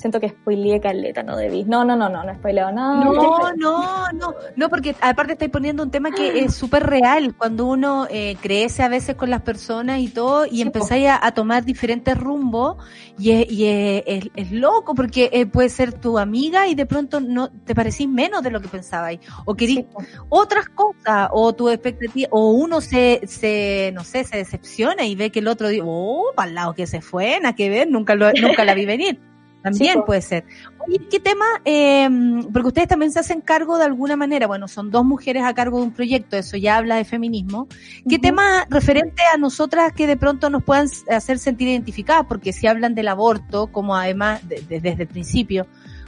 Siento que spoileé caleta, no debí. No, no, no, no, no he spoileado nada. No, no, no, no, porque aparte estáis poniendo un tema que es súper real, cuando uno eh, crece a veces con las personas y todo, y empezáis a, a tomar diferentes rumbos, y, es, y es, es- es loco, porque eh, puede ser tu amiga y de pronto no te parecís menos de lo que pensabais, o querís otras cosas, o tu expectativa, o uno se, se, no sé, se decepciona y ve que el otro dice, oh, para el lado que se fue, nada que ver, nunca, lo, nunca la vi venir. [laughs] También Sí, puede ser. Oye, ¿qué tema? Eh, porque ustedes también se hacen cargo de alguna manera, bueno, son dos mujeres a cargo de un proyecto, eso ya habla de feminismo. ¿Qué tema referente a nosotras que de pronto nos puedan hacer sentir identificadas? Porque si hablan del aborto, como además de- de- desde el principio,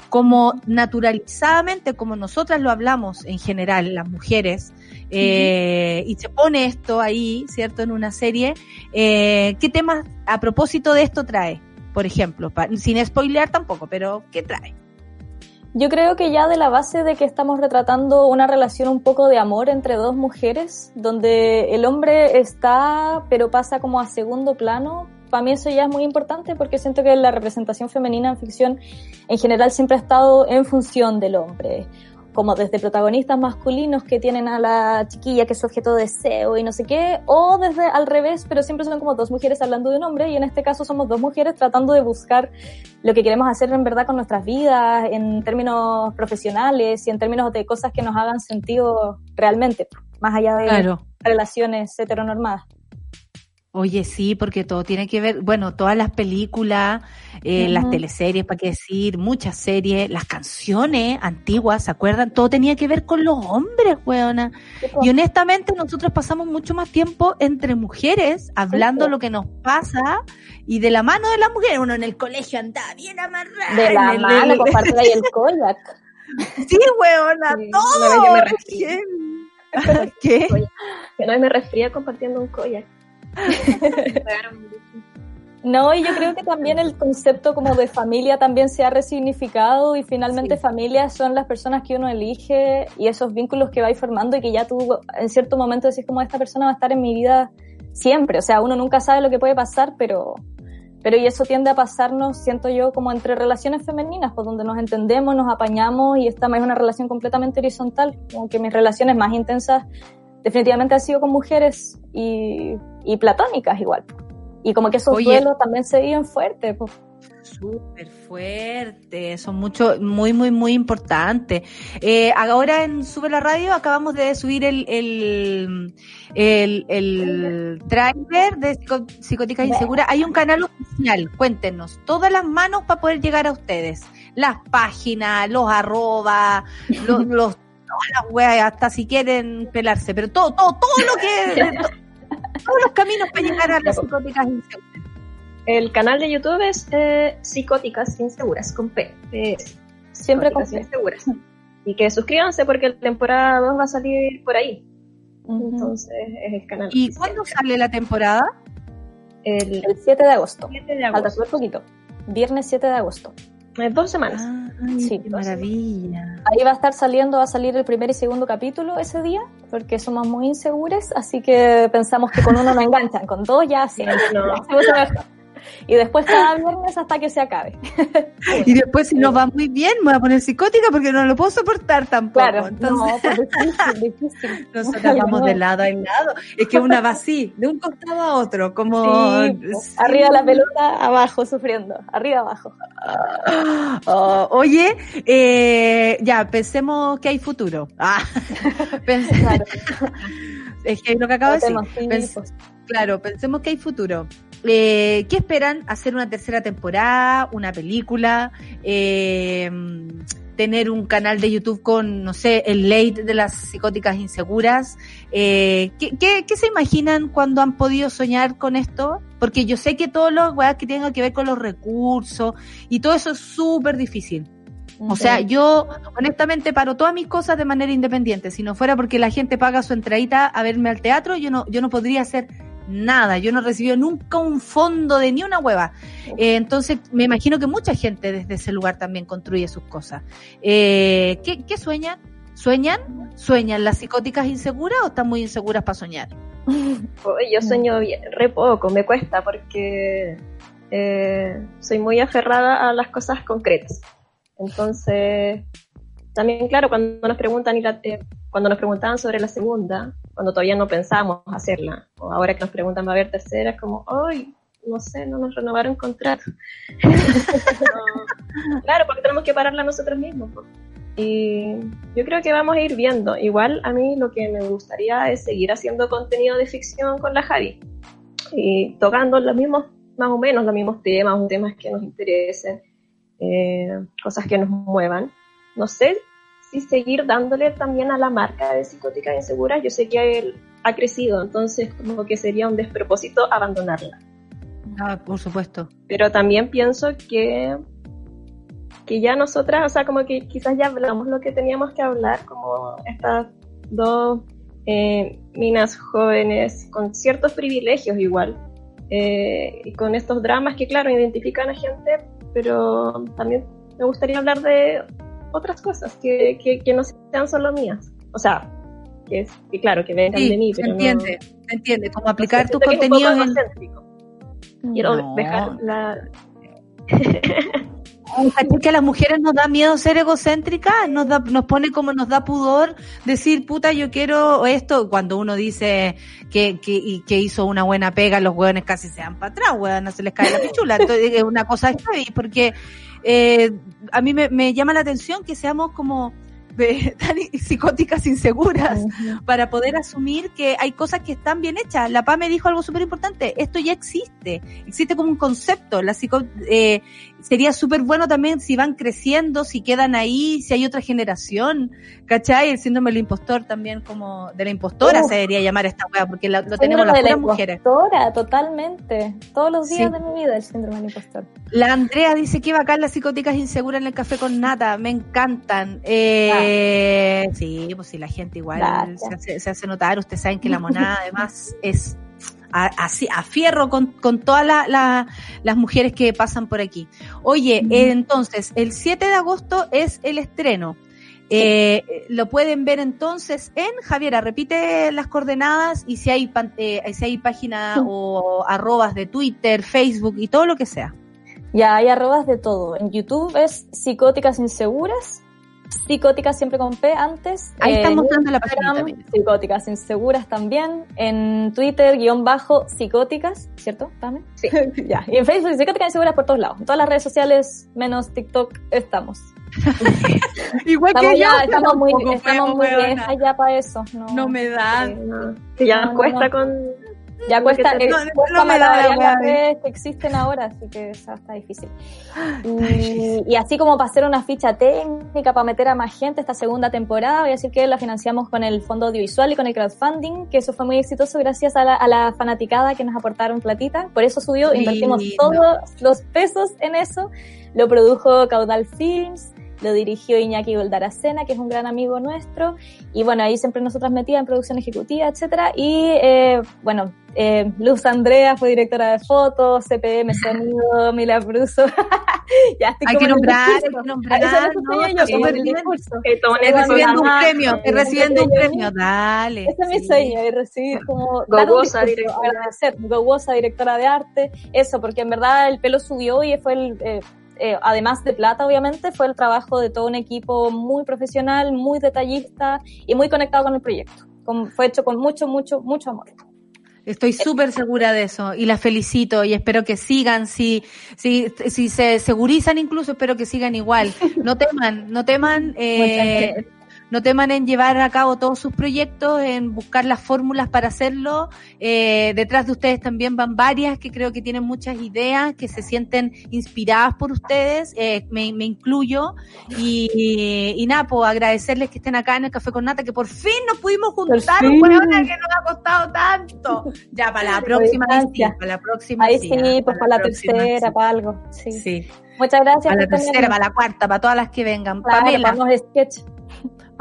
como naturalizadamente, como nosotras lo hablamos en general, las mujeres, eh, y se pone esto ahí, ¿cierto?, en una serie, eh, ¿qué temas a propósito de esto trae? Por ejemplo, pa- sin spoilear tampoco, pero ¿qué trae? Yo creo que ya de la base de que estamos retratando una relación un poco de amor entre dos mujeres, donde el hombre está, pero pasa como a segundo plano, para mí eso ya es muy importante porque siento que la representación femenina en ficción en general siempre ha estado en función del hombre. Como desde protagonistas masculinos que tienen a la chiquilla que es su objeto de deseo y no sé qué, o desde al revés, pero siempre son como dos mujeres hablando de un hombre y en este caso somos dos mujeres tratando de buscar lo que queremos hacer en verdad con nuestras vidas, en términos profesionales y en términos de cosas que nos hagan sentido realmente, más allá de Claro. relaciones heteronormadas. Oye, sí, porque todo tiene que ver, bueno, todas las películas, eh, las teleseries, para qué decir, muchas series, las canciones antiguas, ¿se acuerdan? Todo tenía que ver con los hombres, weona. Y honestamente nosotros pasamos mucho más tiempo entre mujeres, hablando lo que nos pasa y de la mano de las mujeres. Uno en el colegio andaba bien amarrado. De la mano, compartir ahí el [laughs] koyak. Sí, weona, Sí, todo. me. [laughs] [laughs] ¿Qué? Que no me resfría compartiendo un koyak. No, y yo creo que también el concepto como de familia también se ha resignificado y finalmente familias son las personas que uno elige y esos vínculos que vais formando y que ya tú en cierto momento decís como esta persona va a estar en mi vida siempre. O sea, uno nunca sabe lo que puede pasar, pero, pero y eso tiende a pasarnos, siento yo, como entre relaciones femeninas, pues donde nos entendemos, nos apañamos y esta es una relación completamente horizontal, como que mis relaciones más intensas definitivamente han sido con mujeres y, y platónicas igual. Y como que esos Oye. duelos también se viven fuertes. pues. Súper fuerte, son mucho, muy, muy, muy importantes. Eh, ahora en Sube la Radio acabamos de subir el, el, el, el trailer de Psicóticas Inseguras. Hay un canal oficial, cuéntenos, todas las manos para poder llegar a ustedes. Las páginas, los arrobas, [laughs] los, los todas las weas, hasta si quieren pelarse, pero todo, todo, todo lo que, todos los caminos para llegar a las psicóticas inseguras. El canal de YouTube es eh, Psicóticas Inseguras, con P. Eh, Siempre con P. Inseguras. Y que suscríbanse porque la temporada 2 va a salir por ahí. Entonces es el canal. ¿Y cuándo sale la temporada? El, El 7 de agosto. 7 de Falta súper poquito. Viernes 7 de agosto. Eh, dos semanas. Ay, Sí, qué maravilla. Ahí va a estar saliendo, va a salir el primer y segundo capítulo ese día, porque somos muy inseguros, así que pensamos que con uno no enganchan, con dos ya sí. [laughs] No. Y después cada viernes hasta que se acabe. [laughs] y después si nos va muy bien me voy a poner psicótica porque no lo puedo soportar tampoco. Claro, Entonces, no, pues [laughs] difícil, difícil. nosotros vamos de lado en lado. Es que una va así, de un costado a otro, como... Sí, pues, sí. Arriba la pelota, abajo sufriendo, arriba abajo. Oh, oye, eh, ya, pensemos que hay futuro. Ah, pens- [laughs] Claro. Es que lo que acabo de decir. Pens- tipos. Claro, pensemos que hay futuro. Eh, ¿Qué esperan? ¿Hacer una tercera temporada? ¿Una película? Eh, ¿Tener un canal de YouTube con, no sé, el late de las psicóticas inseguras? Eh, ¿qué, qué, qué se imaginan cuando han podido soñar con esto? Porque yo sé que todos los weas que tengan que ver con los recursos y todo eso es súper difícil. O sea, yo honestamente paro todas mis cosas de manera independiente. Si no fuera porque la gente paga su entradita a verme al teatro, yo no, yo no podría hacer nada. Yo no recibí nunca un fondo de ni una hueva. Eh, entonces, me imagino que mucha gente desde ese lugar también construye sus cosas. Eh, ¿qué, ¿Qué sueñan? ¿Sueñan? ¿Sueñan las psicóticas inseguras o están muy inseguras para soñar? [laughs] Yo sueño bien, re poco, me cuesta porque eh, soy muy aferrada a las cosas concretas. Entonces, también claro, cuando nos preguntan y la- eh, cuando nos preguntaban sobre la segunda, cuando todavía no pensábamos hacerla, o ahora que nos preguntan va a haber tercera, es como, ay, no sé, no nos renovaron contrato. No, [laughs] claro, porque tenemos que pararla nosotros mismos. Y yo creo que vamos a ir viendo. Igual a mí lo que me gustaría es seguir haciendo contenido de ficción con la Javi y tocando los mismos, más o menos los mismos temas, temas que nos interesen, eh, cosas que nos muevan. No sé si seguir dándole también a la marca de Psicótica Insegura. Yo sé que él ha crecido, entonces como que sería un despropósito abandonarla. Ah, por supuesto. Pero también pienso que que ya nosotras, o sea, como que quizás ya hablamos lo que teníamos que hablar, como estas dos eh, minas jóvenes con ciertos privilegios igual, eh, y con estos dramas que, claro, identifican a gente, pero también me gustaría hablar de otras cosas que, que, que no sean solo mías. O sea, que, es, que claro, que vengan Sí, de mí, se pero entiende, se entiende. Como aplicar no es un poco en... egocéntrico. Quiero No. dejar la... [laughs] ¿Cachai que a las mujeres nos da miedo ser egocéntricas? Nos, da, nos pone como nos da pudor decir, puta, yo quiero esto. Cuando uno dice que, que, y que hizo una buena pega, los hueones casi se dan para atrás, hueón, se les cae la pichula. Entonces, es una cosa heavy, porque eh, a mí me, me llama la atención que seamos como de- [laughs] tan psicóticas inseguras para poder asumir que hay cosas que están bien hechas. La PA me dijo algo súper importante, esto ya existe, existe como un concepto. La psico, eh, sería súper bueno también si van creciendo, si quedan ahí, si hay otra generación, ¿cachai? El síndrome del impostor también como de la impostora Uf. se debería llamar esta wea, porque la- lo tenemos las de la puras mujeres. impostora, totalmente. Todos los días Sí. de mi vida el síndrome del impostor. La Andrea dice que bacán las psicóticas inseguras en el café con nata, me encantan. Eh, Sí, pues si la gente igual se hace, se hace notar, ustedes saben que la monada además es así, a fierro con, con todas la- la- las mujeres que pasan por aquí. Oye, eh, entonces, el 7 de agosto es el estreno. Eh, lo pueden ver entonces en Javiera, repite las coordenadas y si hay, eh, si hay página o arrobas de Twitter, Facebook y todo lo que sea. Ya hay arrobas de todo. En YouTube es Psicóticas Inseguras. Psicóticas siempre con P antes. Ahí Eh, están en mostrando la página también. Psicóticas Inseguras también. En Twitter, guion bajo, psicóticas, ¿cierto? ¿Pame? Sí. [laughs] ya. Y en Facebook, Psicóticas Inseguras por todos lados. En todas las redes sociales, menos TikTok, estamos. [laughs] Igual Estamos, que yo, ya, estamos muy, estamos muy viejas ya para eso. No, No me da. Eh, no, que ya No, nos no, cuesta con... Ya cuesta, eh, te- no, cuesta no me da la malabarear las redes que existen ahora, así que eso está difícil. [gasps] Y, y así como para hacer una ficha técnica, para meter a más gente esta segunda temporada, voy a decir que la financiamos con el fondo audiovisual y con el crowdfunding, que eso fue muy exitoso gracias a la, a la fanaticada que nos aportaron platita. Por eso subió, invertimos Lindo. todos los pesos en eso. Lo produjo Caudal Films. Lo dirigió Iñaki Goldaracena, que es un gran amigo nuestro, y bueno, ahí siempre nosotras metidas en producción ejecutiva, etcétera, y eh, bueno, eh, Luz Andrea fue directora de fotos, CPM [laughs] Sonido, Mila Bruso. [laughs] ya estoy hay que nombrar, hay que nombrar. No, yo, súper bien. Estoy recibiendo un premio, estoy recibiendo un premio, dale. Ese es mi sueño, y recibir como... Gogosa, directora. Gogosa, directora de arte, eso, porque en verdad el pelo subió y fue el... Eh, eh, además de plata, obviamente, fue el trabajo de todo un equipo muy profesional, muy detallista y muy conectado con el proyecto. fue hecho con mucho, mucho, mucho amor. Estoy súper segura de eso y las felicito y espero que sigan, si, si, si se segurizan incluso, espero que sigan igual. No teman, no teman. [laughs] Eh, no teman en llevar a cabo todos sus proyectos, en buscar las fórmulas para hacerlo. Eh, detrás de ustedes también van varias que creo que tienen muchas ideas, que se sienten inspiradas por ustedes, eh, me, incluyo. Y, y, nada, pues agradecerles que estén acá en el Café con Nata, que por fin nos pudimos juntar, un que nos ha costado tanto. Ya, para la próxima, para la próxima. Ahí sí, pues para, la, tercera, para algo. Sí. Muchas gracias. Para la tercera, para la cuarta, para todas las que vengan. Claro, Pamela. Para los sketch.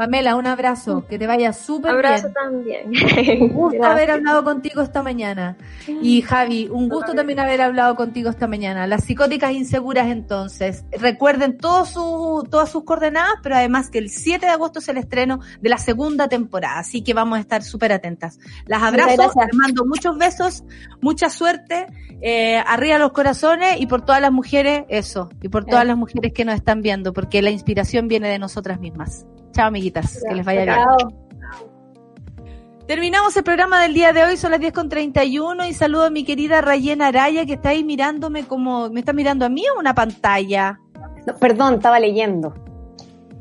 Pamela, un abrazo, que te vaya súper bien. Abrazo también. [laughs] Un gusto haber hablado contigo esta mañana. Y Javi, un gusto también haber hablado contigo esta mañana. Las psicóticas inseguras entonces. Recuerden todos su, todas sus coordenadas, pero además que el 7 de agosto es el estreno de la segunda temporada, así que vamos a estar súper atentas. Las abrazo, les mando muchos besos, mucha suerte, eh, arriba los corazones y por todas las mujeres, eso, y por todas las mujeres que nos están viendo, porque la inspiración viene de nosotras mismas. Chao, amiguitas. que les vaya bien. Terminamos el programa del día de hoy, son las 10 con 31 y saludo a mi querida Rayena Araya que está ahí mirándome como, ¿me está mirando a mí o una pantalla? perdón, estaba leyendo.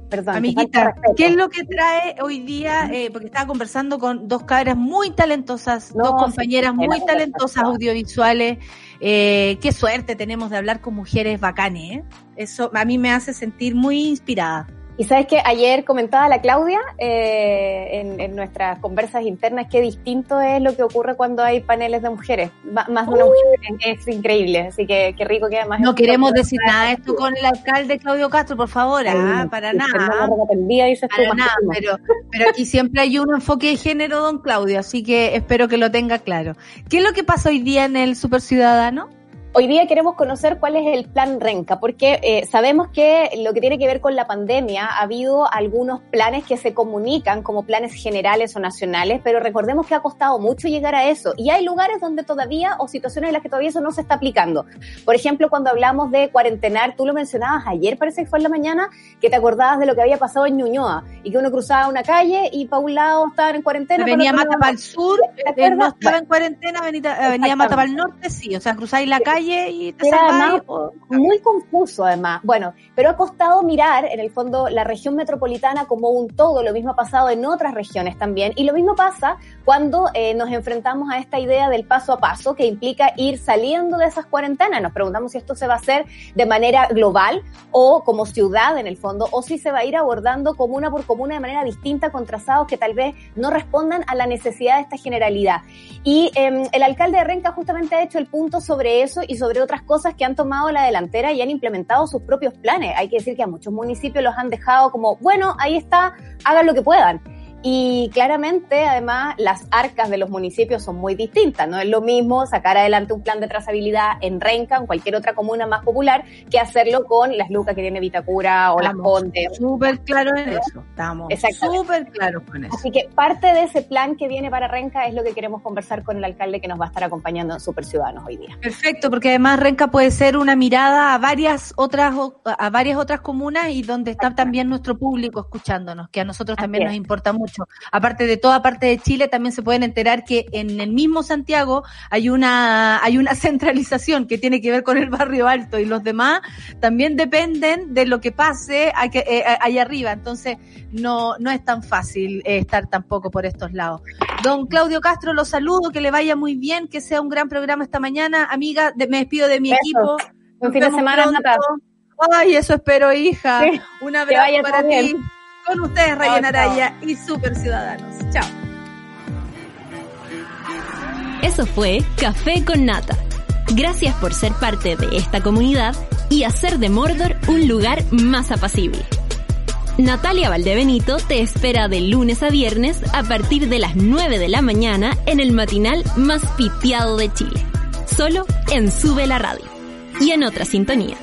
Perdón. Amiguita, ¿qué es lo que trae hoy día? Eh, porque estaba conversando con dos cabras muy talentosas, dos compañeras muy talentosas audiovisuales. Eh, qué suerte tenemos de hablar con mujeres bacanes. ¿eh? Eso a mí me hace sentir muy inspirada. Y sabes que ayer comentaba la Claudia eh, en, nuestras conversas internas qué distinto es lo que ocurre cuando hay paneles de mujeres. Más de una mujer es, increíble, así que qué rico que además. No queremos decir nada esto con el alcalde Claudio Castro, por favor, ah, para nada. para nada, pero, pero aquí siempre hay un enfoque de género, don Claudio, así que espero que lo tenga claro. ¿Qué es lo que pasa hoy día en el Super Ciudadano? Hoy día queremos conocer cuál es el plan Renca, porque eh, sabemos que lo que tiene que ver con la pandemia ha habido algunos planes que se comunican como planes generales o nacionales, pero recordemos que ha costado mucho llegar a eso y hay lugares donde todavía o situaciones en las que todavía eso no se está aplicando. Por ejemplo, cuando hablamos de cuarentenar, tú lo mencionabas ayer, parece que fue en la mañana, que te acordabas de lo que había pasado en Ñuñoa y que uno cruzaba una calle y para un lado estaban en cuarentena. Venía Mata para el sur, eh, no estaba en cuarentena, venía Mata para el norte, sí, o sea, cruzáis la calle y te muy confuso además. Bueno, pero ha costado mirar en el fondo la región metropolitana como un todo. Lo mismo ha pasado en otras regiones también. Y lo mismo pasa cuando eh, nos enfrentamos a esta idea del paso a paso que implica ir saliendo de esas cuarentenas. Nos preguntamos si esto se va a hacer de manera global o como ciudad en el fondo, o si se va a ir abordando comuna por comuna de manera distinta con trazados que tal vez no respondan a la necesidad de esta generalidad. Y em, el alcalde de Renca justamente ha hecho el punto sobre eso y sobre otras cosas que han tomado la delantera y han implementado sus propios planes. Hay que decir que a muchos municipios los han dejado como, bueno, ahí está, hagan lo que puedan. Y claramente, además, las arcas de los municipios son muy distintas. No es lo mismo sacar adelante un plan de trazabilidad en Renca, en cualquier otra comuna más popular, que hacerlo con las lucas que tiene Vitacura o las Condes. Súper claro en eso. Estamos súper claros con eso. Así que parte de ese plan que viene para Renca es lo que queremos conversar con el alcalde que nos va a estar acompañando en Super Ciudadanos hoy día. Perfecto, porque además Renca puede ser una mirada a varias otras a varias otras comunas y donde está también nuestro público escuchándonos, que a nosotros también nos importa mucho Aparte de toda parte de Chile, también se pueden enterar que en el mismo Santiago hay una, hay una [laughs] centralización que tiene que ver con el barrio alto y los demás también dependen de lo que pase eh, allá arriba. Entonces, no, no es tan fácil eh, estar tampoco por estos lados. Don Claudio Castro, lo saludo, que le vaya muy bien, que sea un gran programa esta mañana. Amiga, me despido de mi equipo. Un fin de semana, Ay, eso espero, hija. Un abrazo para ti. Con ustedes, Ryan Araya y Super Ciudadanos. Chao. Eso fue Café con Nata. Gracias por ser parte de esta comunidad y hacer de Mordor un lugar más apacible. Natalia Valdebenito te espera de lunes a viernes a partir de las 9 de la mañana en el matinal más pitiado de Chile. Solo en Sube la Radio. Y en otra sintonía.